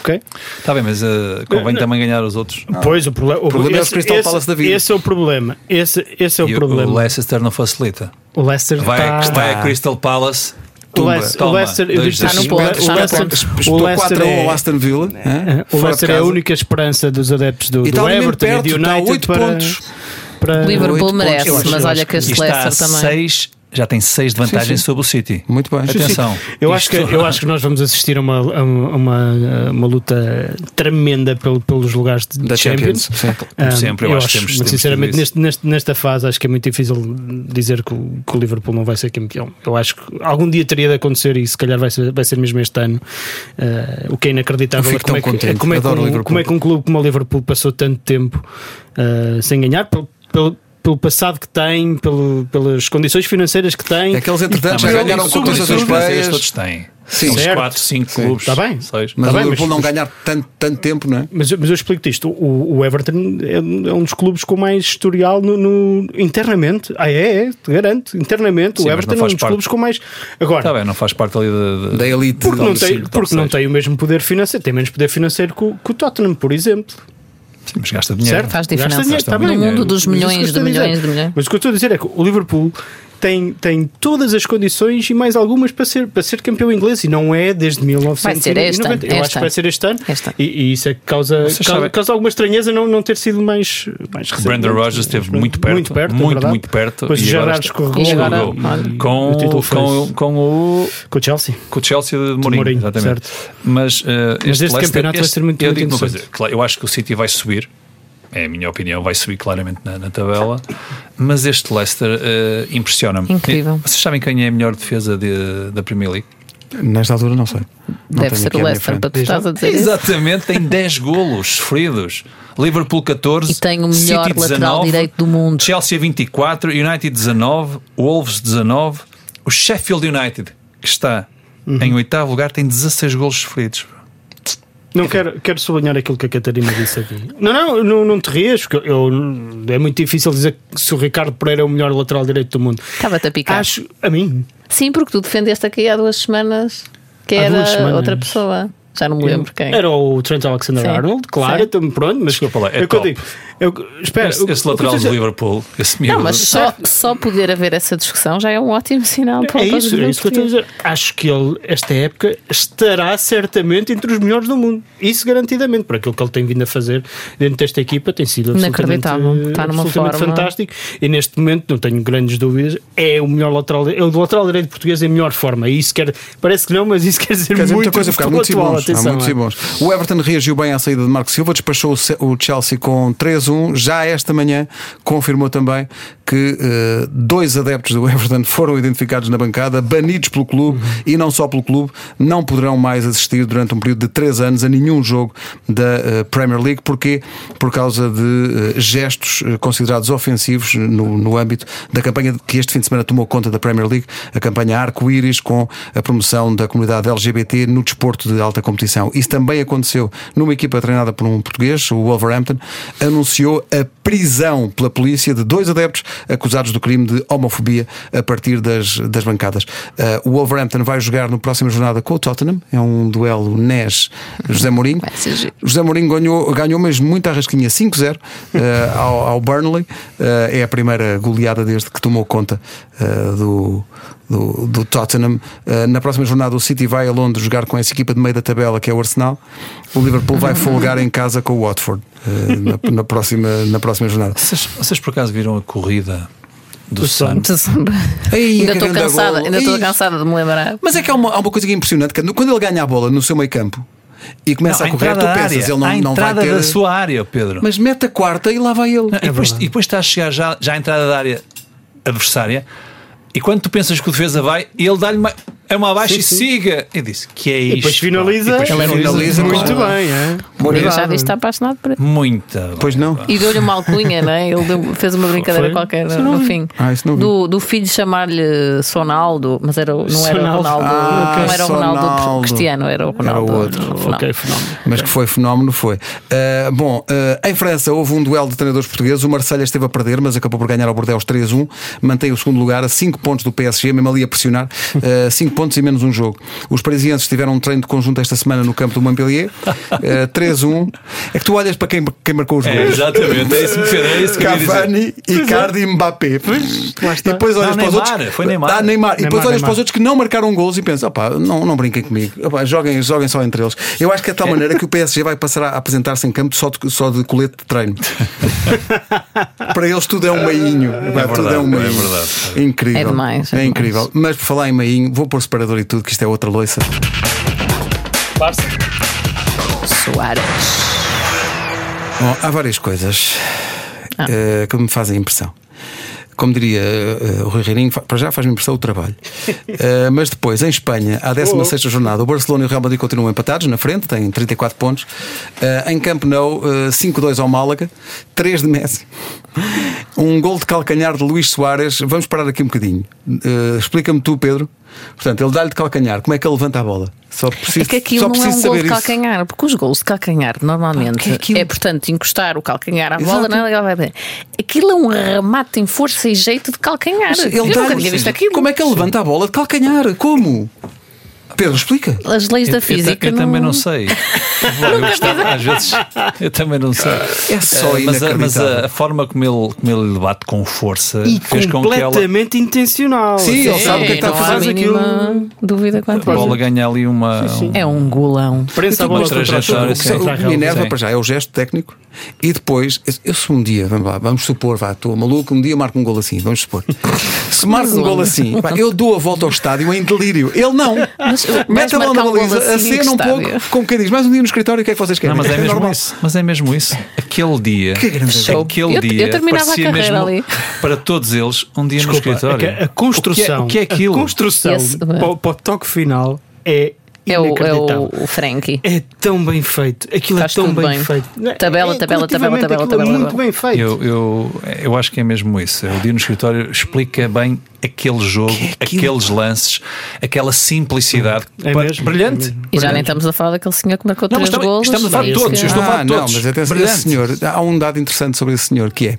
Ok? Está bem, mas uh, convém também ganhar os outros. Pois, o, prole- o problema é o esse, Crystal esse- Palace da vida. Esse é o problema. Esse, esse é o E problema. o Leicester não facilita. O Leicester Vai, está... vai a Crystal Palace. O tumba, Leicester, o Leicester, eu Está no ponto, o está no Leicester, ponto. o Estou Leicester 4 a 1 é- ao Aston Villa. hã? O Fora de Leicester é a única esperança dos adeptos do, E do Everton e perto, do está a United 8 para, pontos. para- O Liverpool merece, mas olha que este E Leicester também. seis, já tem 6 de vantagem sim. sobre o City. Muito bem. Atenção. Eu acho, que, eu acho que nós vamos assistir a uma, a uma, uma luta tremenda pelo- pelos lugares de Da Champions. Champions. Sim. Como Ah, sempre, eu acho que temos- mas temos sinceramente, neste, neste- nesta fase, acho que é muito difícil dizer que o, que o Liverpool não vai ser campeão. Eu acho que algum dia teria de acontecer e se calhar vai ser, vai ser mesmo este ano. Ah, o que é inacreditável Eu é fico como é, que, é como, é que um, como é que um clube como o Liverpool passou tanto tempo ah, sem ganhar. Pelo, pelo, pelo passado que tem, pelo, pelas condições financeiras que tem. É que eles, Não, entretanto, já ganharam sobretudo, europeias. eles todos têm. Sim. Uns Certo. 4, 5 Sim. clubes. Está bem. Seis. Mas Tá o Liverpool não ganhar tanto, tanto tempo, não é? Mas, mas eu explico-te isto: o, o Everton é, é um dos clubes com mais historial no, no- internamente. Ah, é, é, te garanto. Internamente, Sim, o Everton é um dos parte. clubes com mais. Agora, Está bem, não faz parte ali da, Da elite. porque, não tem, porque não tem o mesmo poder financeiro, tem menos poder financeiro que o, que o Tottenham, por exemplo. Sim, mas gasta dinheiro. Certo? Faz Gasta diferença. dinheiro, tá No mundo dos que eu milhões de milhões de milhões. Mas o que eu estou a dizer é que o Liverpool tem, tem todas as condições e mais algumas para ser, para ser campeão inglês e não é desde 1990. Vai ser este ano, Eu acho que vai ser este ano. Este ano. E, e isso é que causa, causa, causa alguma estranheza não, não ter sido mais, mais recente. Brandon Rogers esteve muito perto, Muito perto, é muito, muito perto. Depois e agora escorregou. Escorregou. com, o com, com o Com o Chelsea. com o Chelsea de Mourinho, Mourinho, exatamente. certo. Mas, uh, este, este campeonato vai este- ser muito, eu muito digo uma coisa, eu acho que o City vai subir. É a minha opinião, vai subir claramente na, na tabela. Mas este Leicester uh, impressiona-me. Incrível. Vocês sabem quem é a melhor defesa de- da Premier League? Nesta altura, não sei. Não Deve ser o Leicester para tu estás a dizer isso. Exatamente, tem 10 golos sofridos. Liverpool 14. E tem o melhor City lateral 19, direito do mundo. Chelsea 24, United 19, Wolves 19, o Sheffield United, que está Uhum. em oitavo lugar, tem 16 golos sofridos. Não quero, quero sublinhar aquilo que a Catarina disse aqui. Não, não, não, não te rias, eu, é muito difícil dizer que se o Ricardo Pereira é o melhor lateral direito do mundo. Estava-te a picar. Acho, a mim, Sim, porque tu defendeste aqui há duas semanas que Há era outra pessoa. Já não me lembro quem. Era o Trent Alexander Sim. Arnold, claro, Sim. então, pronto, mas Desculpa lá, é eu, que eu top. eu, espera, Esse, o- esse o lateral do Liverpool, esse Não, miúdo. mas só, só poder haver essa discussão já é um ótimo sinal para É para isso, é isso que eu estou a dizer. Acho que ele, esta época, estará certamente entre os melhores do mundo. Isso garantidamente, por aquilo que ele tem vindo a fazer dentro desta equipa, tem sido absolutamente, Inacreditável. Está numa absolutamente forma- fantástico. E neste momento, não tenho grandes dúvidas, é o melhor lateral, é o do lateral direito português em melhor forma. E isso quer, parece que não, mas isso quer dizer Quer dizer, muito muita coisa, muitos e atual, bons. Há muitos é. e bons. O Everton reagiu bem à saída de Marco Silva, despachou o Chelsea com 3-1. Já esta manhã confirmou também que eh, dois adeptos do Everton foram identificados na bancada, banidos pelo clube e não só pelo clube, não poderão mais assistir durante um período de 3 anos a nenhum jogo da eh, Premier League. Porquê? Por causa de eh, gestos considerados ofensivos no, no âmbito da campanha que este fim de semana tomou conta da Premier League, a campanha Arco-Íris com a promoção da comunidade LGBT no desporto de alta competição. Isso também aconteceu numa equipa treinada por um português, o Wolverhampton, anunciou a prisão pela polícia de dois adeptos acusados do crime de homofobia a partir das, das bancadas. Uh, o Wolverhampton vai jogar no próxima jornada com o Tottenham, é um duelo NES-José Mourinho. Vai ser giro. José Mourinho ganhou, ganhou mas muito à rasquinha 5-0 uh, ao, ao Burnley. Uh, é a primeira goleada desde que tomou conta uh, do, do, do Tottenham. Uh, na próxima jornada, o City vai a Londres jogar com essa equipa de meio da tabela que é o Arsenal. O Liverpool vai folgar em casa com o Watford uh, na, na próxima, na próxima jornada. Vocês, vocês por acaso viram a corrida do Sun? Ei, ainda estou cansada, ainda estou cansada de me lembrar. Mas é que há uma, há uma coisa que é impressionante: que quando ele ganha a bola no seu meio campo e começa Não, a correr, tu pensas, área, ele não, não vai ter. da sua área, Pedro. Mas mete a quarta e lá vai ele. Não, e, depois, e depois está a chegar já, já à entrada da área adversária e quando tu pensas que o defesa vai, ele dá-lhe uma, é uma abaixo Sim, e sim. siga. Eu disse, que é isto? E depois finaliza, E depois finaliza, muito bem, é? Já disse que está apaixonado por ele. Muita. Pois não. E deu-lhe uma alcunha, não é? Ele deu- fez uma brincadeira Foi? qualquer Isso não no vi. fim. Ah, isso não vi. do, do filho chamar-lhe Sonaldo, mas era, o- não era o Sonaldo. Ronaldo. Ah, não era o Ronaldo Sonaldo. Cristiano, era o Ronaldo. Era o outro. fenómeno. Ok, fenómeno. Mas que foi fenómeno, foi. Uh, bom, uh, em França houve um duelo de treinadores portugueses. O Marselha esteve a perder, mas acabou por ganhar ao Bordeaux 3-1. Mantém o segundo lugar a 5 pontos do PSG, mesmo ali a pressionar. 5 pontos e menos um jogo. Os parisienses tiveram um treino de conjunto esta semana no campo do Montpellier. Uh, 3-1. É que tu olhas para quem, quem marcou os É, gols. exatamente, é isso, é isso que. Cavani, Icardi e Mbappé. E depois olhas Não, para os outros. foi Neymar. Ah, Neymar. E depois Neymar, olhas para os outros que não marcaram gols e pensas, opá, não, não brinquem comigo. Opá, joguem, joguem só entre eles. Eu acho que é de tal maneira que o PSG vai passar a apresentar-se em campo só de, só de colete de treino. para eles tudo é um meinho. Tudo é um verdade, é verdade. Incrível. É demais, é É demais. incrível. Mas por falar em meinho, vou pôr separador e tudo, que isto é outra loiça. Soares. Bom, há várias coisas Ah. eh, que me fazem impressão. Como diria eh, o Rui Reirinho, para já faz-me impressão o trabalho. Eh, mas depois, em Espanha, à 16 jornada, o Barcelona e o Real Madrid continuam empatados na frente, têm 34 pontos. Em Camp Nou, eh, 5-2 ao Málaga, 3 de Messi. Um gol de calcanhar de Luís Soares. Vamos parar aqui um bocadinho. Eh, Explica-me tu, Pedro. Portanto, ele dá-lhe de calcanhar. Como é que ele levanta a bola? Só preciso, É que aquilo não é um gol de isso. calcanhar, porque os gols de calcanhar normalmente que é é, portanto, encostar o calcanhar à bola, não é? Vai bem. Aquilo é um remate em força e jeito de calcanhar. Mas Eu ele nunca tinha visto aquilo. Como é que ele levanta a bola de calcanhar? Como? Pedro, explica. As leis Eu- da eu, física. eu também não sei. Eu gostava, às vezes eu também não sei. É só Eh, mas, a, mas a- forma como ele, como ele bate com força E fez com que ela, completamente intencional. Sim, ele sabe o que é que está a não fazer mínima dúvida quanto a bola ganha ali uma. um- É um golão. Prensa a Uma bola trajetória, sim. O. Minerva, sim. para já, é o gesto técnico. E depois, eu- eu se um dia, vamos lá, vamos supor, vá, estou maluco, um dia marco um gol assim, vamos supor. Se marco um gol assim, pá, eu dou a volta ao estádio em delírio. Ele não. Mas, uh, Mete a mão na um baliza, assim em que acena um pouco, como quem diz, mais um dia no escritório, o que é que vocês querem? Não, mas é mesmo normal. isso. Mas é mesmo isso. Aquele dia. Que grande Show. Aquele Eu- dia. eu terminava a carreira mesmo, ali. Para todos eles, um dia Desculpa, no escritório. é que a construção, O que é, o que é aquilo? A construção Esse- para, o- para o toque final é É o, é o, Frankie. É tão bem feito. Aquilo Faz é tão bem, bem. feito. Tabela, É, tabela, tabela, tabela, aquilo é tabela, Muito tabela. bem feito. Eu, eu, eu acho que é mesmo isso. O dia no escritório explica bem aquele jogo, aqueles lances, aquela simplicidade. É mesmo, brilhante. é mesmo. E já nem estamos a falar daquele senhor que marcou Não, três estamos- golos. estamos a falar de Esse todos, que- eu estou a falar Ah, de não, todos. mas atenção, Brilhante. esse senhor, há um dado interessante sobre esse senhor que é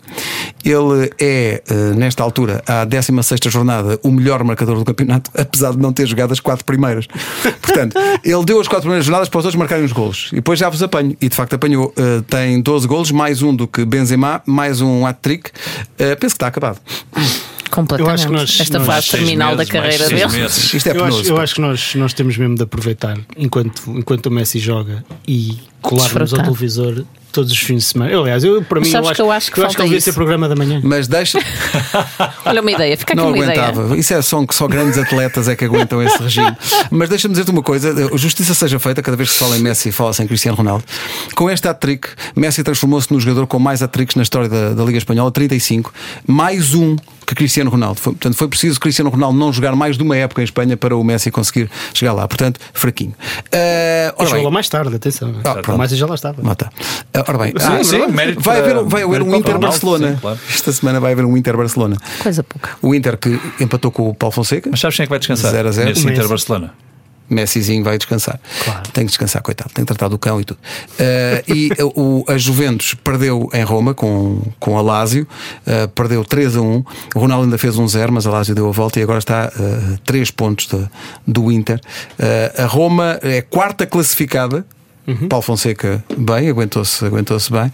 ele é, eh, nesta altura, à 16 jornada, o melhor marcador do campeonato, apesar de não ter jogado as quatro primeiras. Portanto, ele deu as quatro primeiras jornadas para os outros marcarem os golos e depois já vos apanho. E de facto apanhou. Eh, tem 12 golos, mais um do que Benzema, mais um hat-trick. Eh, penso que está acabado. Completamente. Eu acho que nós- Esta nós- fase terminal meses, da carreira dele. meses. Isto é eu, acho, eu acho que nós, nós temos mesmo de aproveitar enquanto, enquanto o Messi joga e colarmos ao televisor todos os fins de semana. Eu, aliás, eu, para mim, sabes eu acho, que eu acho que eu acho que falta devia ser programa da manhã. Mas deixa. Olha uma ideia, fica aqui Não uma ideia. aguentava. Isso é só que só grandes atletas é que aguentam esse regime. Mas deixa-me dizer-te uma coisa: justiça seja feita, cada vez que se fala em Messi, fala-se em Cristiano Ronaldo. Com este hat-trick, Messi transformou-se no jogador com mais hat-tricks na história da, da Liga Espanhola, 35, mais um que Cristiano Ronaldo. Foi- portanto, foi preciso Cristiano Ronaldo não jogar mais de uma época em Espanha para o Messi conseguir chegar lá. Portanto, fraquinho. Ah, ora Chegou lá mais tarde, atenção. Ah, o pronto. Messi já lá estava. Está. Ah, Ora bem, Sim, ah, sim, mérito vai, haver, vai haver um para o Inter Ronaldo, Barcelona. sim, claro. Esta semana vai haver um Inter Barcelona. Coisa pouca. O Inter que empatou com o Paulo Fonseca. Mas sabes quem é que vai descansar? 0 a 0. Nesse Messi. Messizinho vai descansar. Claro. Tem que descansar, coitado, tem que tratar do cão e tudo. Uh, e o, a Juventus perdeu em Roma com, com a Lazio, uh, perdeu 3 a 1. O Ronaldo ainda fez um 0, mas a Lazio deu a volta e agora está uh, 3 pontos de, do Inter. Uh, a Roma é quarta classificada. Uhum. Paulo Fonseca bem, aguentou-se aguentou bem.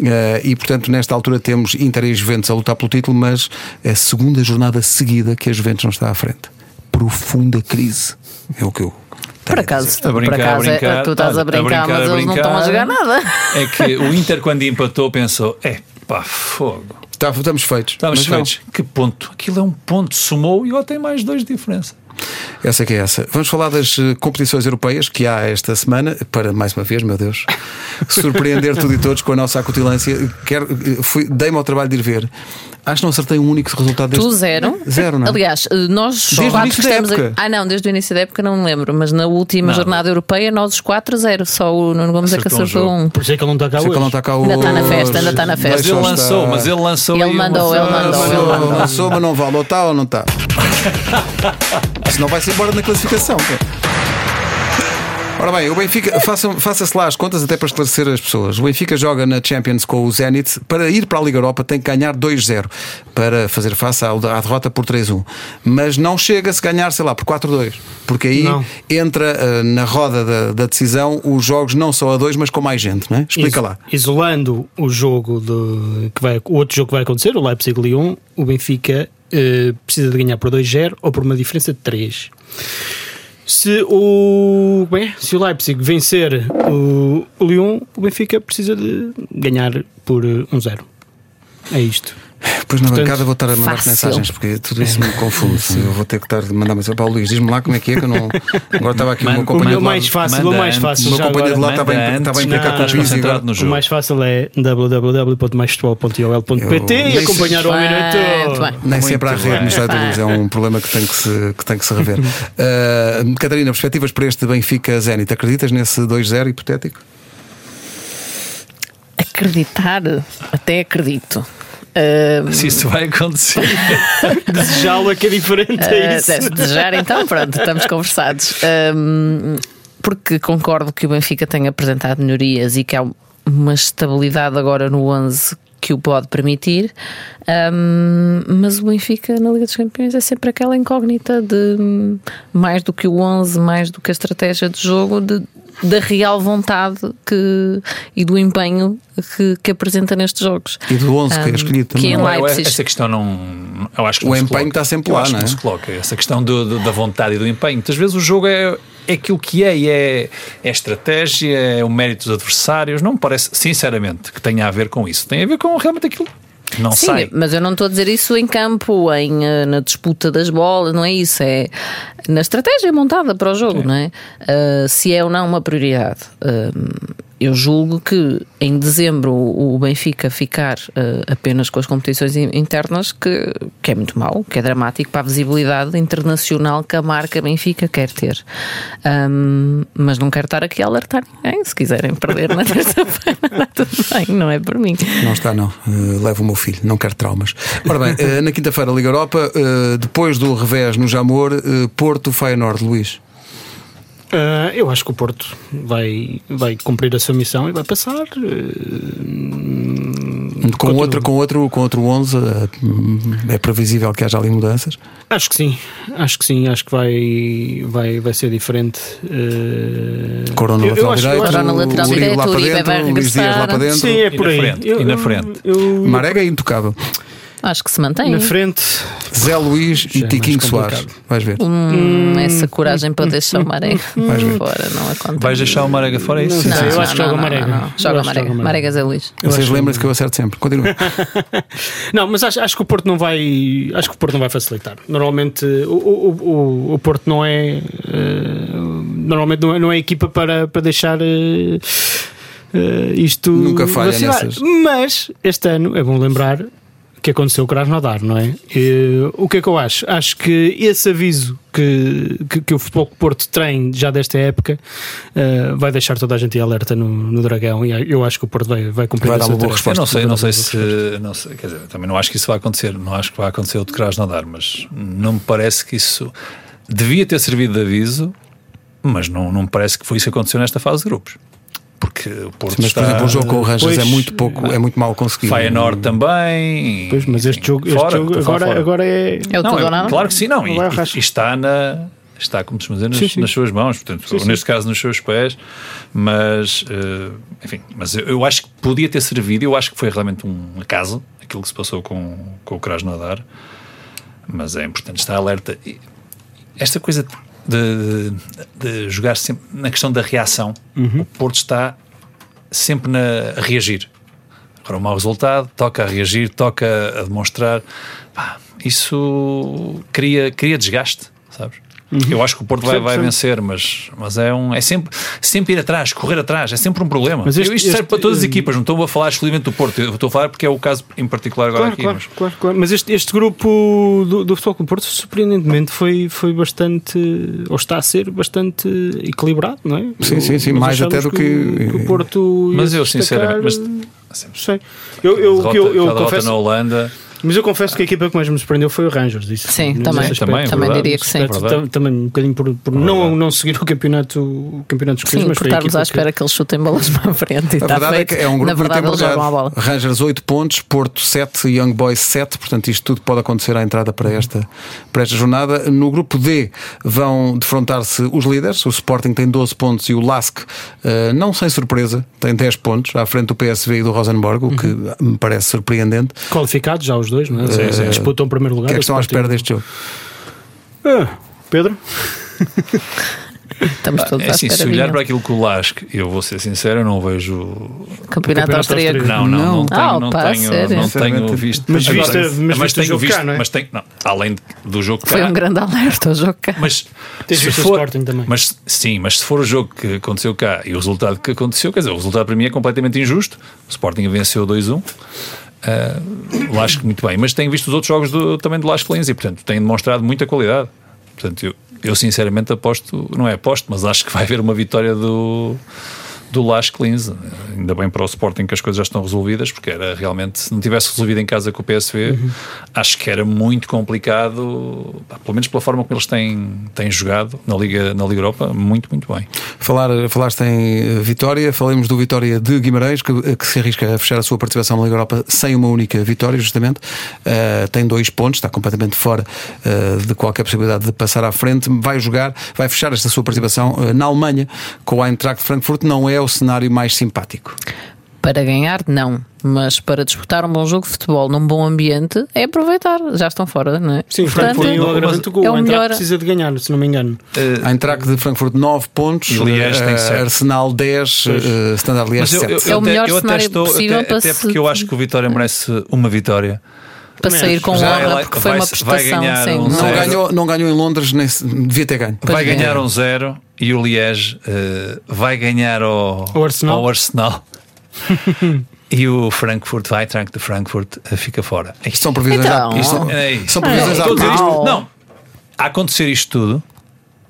Uh, e portanto, nesta altura temos Inter e Juventus a lutar pelo título, mas é a segunda jornada seguida que a Juventus não está à frente. Profunda crise. É o que eu por acaso, a brincar, por acaso é, brincar, tu estás a brincar, a brincar mas eles não estão a jogar nada. É que o Inter, quando empatou, pensou: é pá, fogo. Tá, estamos feitos. Estamos feitos. Não. Que ponto? Aquilo é um ponto, somou e agora tem mais dois de diferença. Essa que é essa. Vamos falar das eh, competições europeias que há esta semana, para mais uma vez, meu Deus, surpreender tudo e todos com a nossa acutilância. Quero, eh, fui, dei-me ao trabalho de ir ver. Acho que não acertei um único resultado deste. Tu zero? Zero, não. Aliás, eh, nós desde quatro o início da época. A... Ah, não, desde o início da época não me lembro, mas na última não. jornada europeia nós os quatro zero. Só o Nuno Gomes acertou é que acertou um. Por isso é que ele não está cá hoje. É não está cá hoje. Ainda está na festa, ainda está na festa. Mas ele lançou, mas ele lançou. Ele mandou, ele mandou. Ele mandou. Lançou, mas não vale. Ou está ou não está. Senão vai-se embora na classificação. Ora bem, o Benfica, faça-se faça lá as contas até para esclarecer as pessoas. O Benfica joga na Champions com o Zenit. Para ir para a Liga Europa tem que ganhar 2-0 para fazer face à, derrota por 3-1. Mas não chega se ganhar, sei lá, por 4-2. Porque aí não. entra uh, na roda da, da, decisão os jogos não só a dois, mas com mais gente, não é? Explica Is, lá. Isolando o jogo de, que vai, o outro jogo que vai acontecer, o Leipzig-Lyon, o Benfica uh, precisa de ganhar por 2-0 ou por uma diferença de 3. Se o, bem, se o Leipzig vencer o, o Lyon, o Benfica precisa de ganhar por 1-0. É isto. Depois na Portanto, bancada vou estar a mandar mensagens porque tudo isso me confunde. Eu vou ter que estar a mandar mensagem para o Luís. Diz-me lá como é que é que eu não. Agora estava aqui uma companhia. O mais fácil, o mais fácil. O meu companheiro de lá estava a implicar com o juiz. O mais fácil é www.maistfutebol.ol.pt e acompanhar o minuto. Nem sempre há rede no Estádio da Luz. É um problema que tem que se, que tem que se rever. Uh, Catarina, perspectivas para este Benfica Zenit. Acreditas nesse 2-0 hipotético? Acreditar, até acredito. Um... Se isso vai acontecer, desejá-lo é que é diferente. É isso. Uh, desejar, então, pronto, estamos conversados. Um, porque concordo que o Benfica tem apresentado melhorias e que há uma estabilidade agora no 11 que o pode permitir, um, mas o Benfica na Liga dos Campeões é sempre aquela incógnita de mais do que o 11, mais do que a estratégia de jogo, de da real vontade que, e do empenho que, que apresenta nestes jogos. E do 11 um, que é escolhido também. Que em Leipzig. Essa questão não. Eu acho que o empenho coloca, está sempre lá, não, é? não se coloca. Essa questão do, do, da vontade e do empenho. Muitas vezes o jogo é, é aquilo que é e é, é estratégia, é o mérito dos adversários. Não me parece, sinceramente, que tenha a ver com isso. Tem a ver com realmente aquilo não Sim, sai. mas eu não estou a dizer isso em campo, em, eh, na disputa das bolas, não é isso. É na estratégia montada para o jogo, é. não é? Uh, se é ou não uma prioridade. Uh, eu julgo que em dezembro o Benfica ficar uh, apenas com as competições internas, que, que é muito mau, que é dramático para a visibilidade internacional que a marca Benfica quer ter. Um, mas não quero estar aqui a alertar ninguém. Se quiserem perder na terça-feira, está tudo bem, não é por mim. Não está, não. Uh, levo o meu filho, não quero traumas. Ora bem, uh, na quinta-feira, Liga Europa, depois do revés no Jamor, Porto Feyenoord, Luís. Uh, eu acho que o Porto vai, vai cumprir a sua missão e vai passar. Uh, com, outro, com, outro, com outro 11, uh, é previsível que haja ali mudanças? Acho que sim, acho que sim, acho que vai, vai, vai ser diferente. Uh... Corona eu, lateral direito, Corona lateral direito, lá para dentro, Luís Dias lá para dentro. Sim, é por aí. E na frente. Eu, e na frente. Eu, eu... Marega é intocável. Acho que se mantém. Na frente, Zé Luís e é Tiquinho Soares. Vais ver. Hum, essa coragem para deixar o Marega fora não acontece. Vais deixar o Marega fora? É isso? Não, não, eu acho que joga o Marega. Joga Marega. Marega Zé Luís. Vocês lembram-se que eu acerto sempre. Continua. não, mas acho, acho que o Porto não vai. Acho que o Porto não vai facilitar. Normalmente o, o, o, o Porto não é. Uh, normalmente não é, não é equipa para, para deixar. Uh, Uh, isto nunca falha vacilar. nessas. Mas este ano é bom lembrar que aconteceu o Krasnodar, não é? E, o que é que eu acho? Acho que esse aviso que, que, que o Futebol Porto tem já desta época uh, vai deixar toda a gente alerta no, no Dragão e eu acho que o Porto vai, vai cumprir vai dar uma boa resposta. Eu não sei, não sei se. Não sei, quer dizer, também não acho que isso vai acontecer, não acho que vai acontecer o de Krasnodar, mas não me parece que isso devia ter servido de aviso mas não, não me parece que foi isso que aconteceu nesta fase de grupos. Porque o Porto Mas, está... por exemplo, o jogo com o Rangers Pois, é muito pouco, é muito mal conseguido. Feyenoord também. Pois, mas este jogo, este fora, jogo agora, fora. agora é. É o Não, é- nada? claro que sim, não. E, Agora e- e está na. Está, como se dizer, nas, Sim, sim. nas suas mãos, portanto, Sim, ou sim. neste caso nos seus pés, mas eh, enfim, mas eu, eu acho que podia ter servido, eu acho que foi realmente um acaso aquilo que se passou com, com o Krasnodar, mas é importante estar alerta. E esta coisa de, de jogar sempre na questão da reação, Uhum. o Porto está sempre na, a reagir. Agora, um mau resultado, toca a reagir, toca a demonstrar. Pá, isso cria, cria desgaste, sabes? Eu acho que o Porto vai, vai vencer, mas, mas é, um, é sempre, sempre ir atrás, correr atrás, é sempre um problema. Mas este- Eu- isto serve este- para todas as eh, equipas, não estou a falar exclusivamente do Porto, eu estou a falar porque é o caso em particular agora Claro, aqui. claro, mas- claro, claro. Mas este, este grupo do, do Futebol Clube do Porto, surpreendentemente, foi, foi bastante, ou está a ser bastante equilibrado, não é? Sim, sim, sim, mais até do que- que o Porto. Mas eu, destacar, sinceramente, mas- não sei. Eu, eu, derrota, eu, eu derrota confesso, na Holanda. Mas eu confesso que a equipa que mais me surpreendeu foi o Rangers. Isso, Sim, também. aspecto. Também, Também verdade. diria que sim. Verdade. tam- também um bocadinho por, por não, não seguir o campeonato, o campeonato de Sim, mas por estarmos à espera que eles chutem bolas para a frente. E A está verdade é feito. que é um grupo Na verdade, eles jogam a bola. Rangers 8 pontos, Porto 7, Young Boys 7, portanto isto tudo pode acontecer à entrada para esta, para esta jornada. No grupo D vão defrontar-se os líderes, o Sporting tem 12 pontos e o Lask, eh, não sem surpresa, tem 10 pontos, à frente do PSV e do Rosenborg, o que me parece surpreendente. qualificados já os dois, não é? Sim, sim. Disputam o primeiro lugar. O que é que estão à o espera deste jogo? Ah, Pedro? Estamos todos É à assim, se olhar para aquilo que o Lask, eu vou ser sincero, eu não vejo. campeonato Campeonato austríaco. Não, não, não, Não. tenho, Ah, não pá, tenho, sério? não tenho visto. Mas viste- mas o tenho visto, cá, não é? mas tenho, não, além do jogo Foi cá, um grande alerta o jogo cá. mas Tens se visto o for, Sporting também? Mas sim, mas se for o jogo que aconteceu cá e o resultado que aconteceu, quer dizer, o resultado para mim é completamente injusto. O Sporting venceu 2-1. Uh, Lasco muito bem, mas tenho visto os outros jogos do, também do Lasco Lins e portanto tem demonstrado muita qualidade. Portanto, eu, eu sinceramente aposto, não é aposto, mas acho que vai haver uma vitória do, do Lasco. Ainda bem para o Sporting que as coisas já estão resolvidas, porque era realmente, se não tivesse resolvido em casa com o PSV, acho que era muito complicado, pelo menos pela forma como eles têm, têm jogado na Liga, na Liga Europa, muito, muito bem. Falar, falaste em eh, Vitória, falemos do Vitória de Guimarães, que, que se arrisca a fechar a sua participação na Liga Europa sem uma única vitória, justamente. Eh, tem dois pontos, está completamente fora eh, de qualquer possibilidade de passar à frente. Vai jogar, vai fechar esta sua participação eh, na Alemanha com o Eintracht Frankfurt. Não é o cenário mais simpático. Para ganhar, não. Mas para disputar um bom jogo de futebol num bom ambiente, é aproveitar. Já estão fora, não é? Sim, Portanto, tem o agravante é o melhor- precisa de ganhar, se não me engano. A Eintracht de Frankfurt 9 pontos, Liège tem eh, sete. Arsenal 10, eh, Standard Liège 7. É o melhor eu cenário estou, possível até, para até se- porque eu acho que o Vitória merece uma vitória. para sair com Já honra, ela porque foi vai- uma vai prestação. ganhar sim, um não zero. é? ganhou, não ganhou em Londres, nem se- devia ter ganho. Vai é. ganhar um zero e o Liège eh, vai ganhar ao, Ao Arsenal. ao Arsenal. e o Frankfurt, vai Eintracht de Frankfurt, eh, fica fora. Isto são previsões Então. à, isto são, É são previsões É, à Mal. não, a acontecer isto tudo,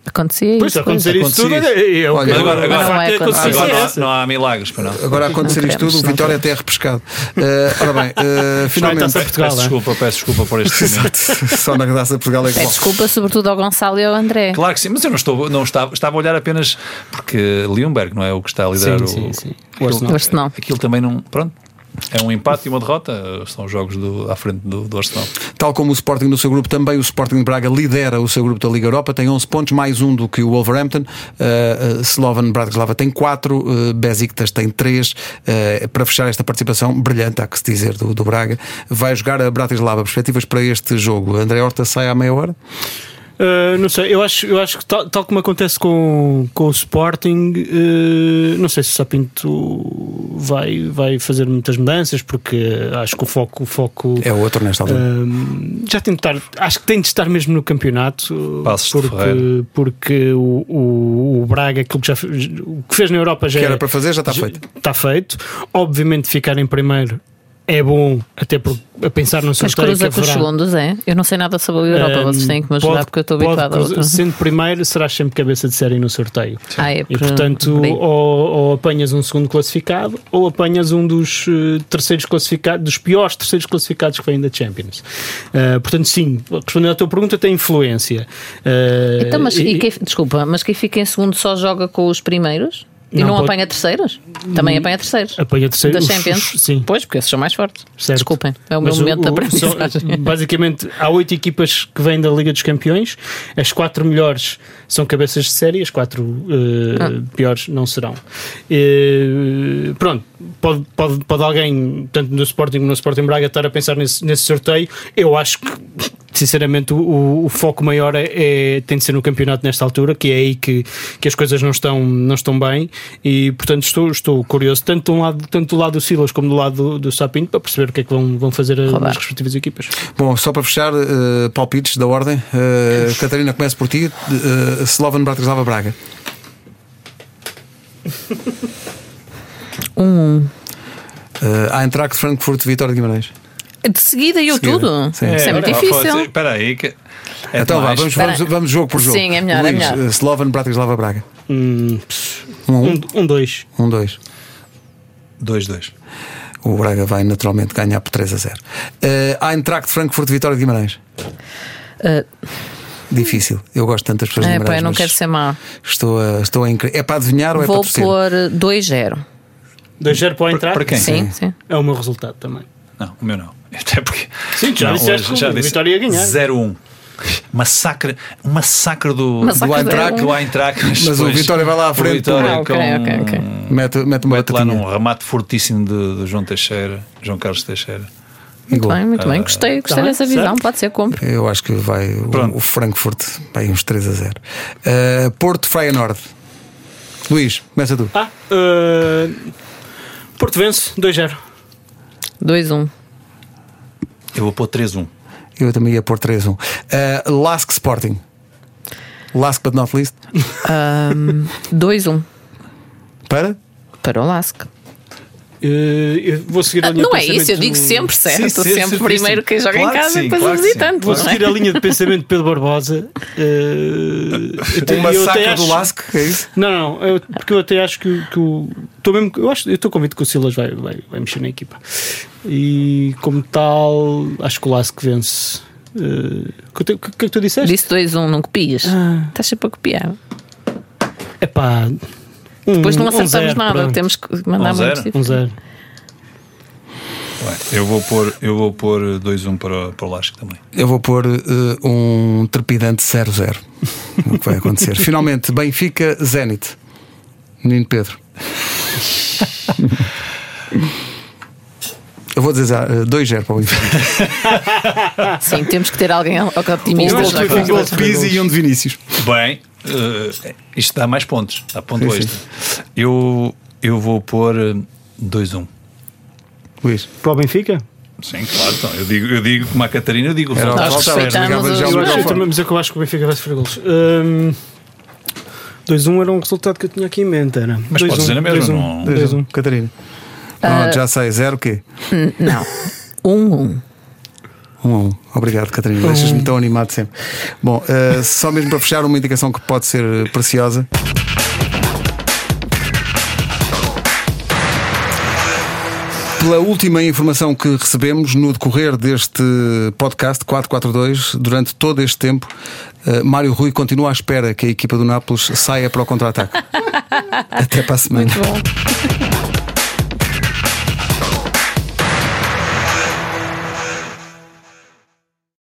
Acontecia Pois, isso. acontecer isso tudo é, é, o Olha, agora- não é é que acontecer agora é não há, milagres. Para não. Agora a acontecer isto tudo, o Vitória até é repescado. Eh, ora bem, eh, finalmente. Portugal, peço é? desculpa, peço desculpa por este momento. Só na Graça de Portugal é que desculpa, sobretudo ao Gonçalo e ao André. Claro que sim, mas eu não, estou, não estava, estava a olhar apenas porque Leonberg não é o que está a liderar Sim, o, sim, sim. Aquilo-. O Arsenal. Aquilo também não. Pronto. É um empate e uma derrota. São os jogos do, à frente do, do Arsenal. Tal como o Sporting no seu grupo, também o Sporting de Braga lidera o seu grupo da Liga Europa, tem 11 pontos, mais um do que o Wolverhampton. Uh, uh, Slovan Bratislava tem 4, uh, Besiktas tem 3. Uh, para fechar esta participação brilhante, há que se dizer, do, do Braga, vai jogar a Bratislava. Perspectivas para este jogo? André Horta sai à meia hora? Uh, não sei, eu acho, eu acho que tal, tal como acontece com, com o Sporting, uh, não sei se o Sapinto vai, vai fazer muitas mudanças, porque acho que o foco, o foco É outro nesta altura. um, já tem de estar, acho que tem de estar mesmo no campeonato, Passos porque, porque o, o, o Braga, aquilo que, já, o que fez na Europa já que é- era para fazer, já está já- feito. Está feito. Obviamente, ficar em primeiro é bom até por, a pensar no Mas sorteio cruza que com os haverá. segundos, é? Eu não sei nada sobre a Europa, Um, vocês têm que me ajudar pode- porque eu estou pode habituada a outra. Sendo primeiro, serás sempre cabeça de série no sorteio. Ah, é E por- portanto, ou, ou apanhas um segundo classificado, ou apanhas um dos eh, terceiros classificados, dos piores terceiros classificados que vêm da Champions. Eh, portanto, sim, respondendo à tua pergunta, tem influência. Eh, Então, mas, e- e quem, desculpa, mas quem fica em segundo só joga com os primeiros? E Não, não, pode- apanha terceiros? Também apanha terceiros. Apanha terceiro- Da Champions? sim. Pois, porque esses são mais fortes. Certo. Desculpem, é o meu Mas momento de o- aprendizagem. são- basicamente, há oito equipas que vêm da Liga dos Campeões. As quatro melhores são cabeças de série, as quatro eh, Ah. piores não serão. Eh, pronto, pode, pode, pode alguém, tanto no Sporting como no Sporting Braga, estar a pensar nesse, nesse sorteio. Eu acho que, sinceramente, o, o foco maior é, é- tem de ser no campeonato nesta altura, que é aí que, que as coisas não estão, não estão bem. E, portanto, estou, estou curioso, tanto, um lado, tanto do lado do Silas como do lado do, do Sapinto, para perceber o que é que vão, vão fazer Rodar. as respectivas equipas. Bom, só para fechar, eh, palpites da ordem. Eh, Catarina, começa por ti. Uh, Slovan Bratislava Braga. Um. Uh, Eintracht Frankfurt Vitória de Guimarães. De seguida e eu Seguida, tudo? sim. Isso é muito difícil. Espera aí. Que... É então vá, vamos, vamos, vamos jogo por jogo. Sim, é melhor, é Luís, melhor. eh, Slovan Bratislava Braga. Hum, pss, Um, um, um, um, dois. um, dois. 2-2. O Braga vai naturalmente ganhar por 3 a 0. Uh, Eintracht Frankfurt Vitória de Guimarães. Uh, Difícil. Eu gosto tanto das pessoas é, eu não mas quero ser má. Estou a, estou a incre... É para adivinhar ou é Vou para torcer? pôr 2-0. 2-0 para o entrar? para quem? Sim, sim. É o meu resultado também. Não, o meu não. Até porque. Sim, já Não, disseste hoje que o Vitória ia ganhar. 0-1. Massacre, massacre do, Massacre do Eintracht, do Eintracht. Mas o depois Vitória vai lá à o frente. Vitória Ah, ok, com- ok, ok. Mete, mete Mete lá num remate fortíssimo de, de João Teixeira, João Carlos Teixeira. Muito Igual. bem, muito bem. Gostei, gostei tá bem, dessa visão. certo. Pode ser, compro. Eu acho que vai o, Pronto. o Frankfurt vai uns 3 a 0. Uh, Porto Feyenoord. Luís, começa tu. Ah, eh, Porto vence 2-0. 2-1. Eu vou pôr 3-1. Eu também ia pôr 3 1. Uh, Lask Sporting. Last but not least. 2-1. Para? Para o Lask. Eh, eu vou seguir a linha Não de é isso, eu digo sempre certo. Sim, sim, sempre sim, primeiro quem joga Claro em que casa sim, e depois claro o que visitante. Vou é? seguir a linha de pensamento de Pedro Barbosa. Eh, eu te- O eu até massacre acho- do Lask, é isso? Não, não, eu- porque eu até acho que, que o. Estou mesmo, eu acho, eu estou convicto que o Silas vai, vai, vai mexer na equipa. E como tal, acho que o Lask vence. Eh, O que, o que é que tu disseste? Disse 2-1, não copias. Ah. Estás sempre a copiar. É pá. Um, Depois não um acertamos zero, nada, pronto. temos que mandar Um zero? Um zero. Bem, eu vou pôr, eu vou pôr 2-1 para, para o Lasco também. Eu vou pôr uh, um trepidante 0-0. o que vai acontecer. Finalmente, Benfica Zenit. Menino Pedro. Eu vou dizer uh, 2-0 para o Benfica. Sim, temos que ter alguém otimista. Um gol de um Pizzi e um de Vinícius. Bem, eh, isto dá mais pontos. Dá ponto Sim, extra. Eu, eu vou pôr eh, 2-1. Luís. Para o Benfica? Sim, claro. Então, eu, digo, eu digo como a Catarina, eu digo o resultado. respeitamos os- Eu eu também, mas é que eu acho que o Benfica vai sofrer golos. Hum, 2-1 era um resultado que eu tinha aqui em mente. Era. Mas 2-1, pode dizer na mesma, não- 2-1. Catarina. Ah. Pronto, já sei, zero o quê? Não. 1-1. Um a um. Obrigado, Catarina. Deixas-me tão animado sempre. Bom, uh, só mesmo para fechar, uma indicação que pode ser preciosa. Pela última informação que recebemos no decorrer deste podcast 442, durante todo este tempo, uh, Mário Rui continua à espera que a equipa do Nápoles saia para o contra-ataque. Até para a semana. Bom.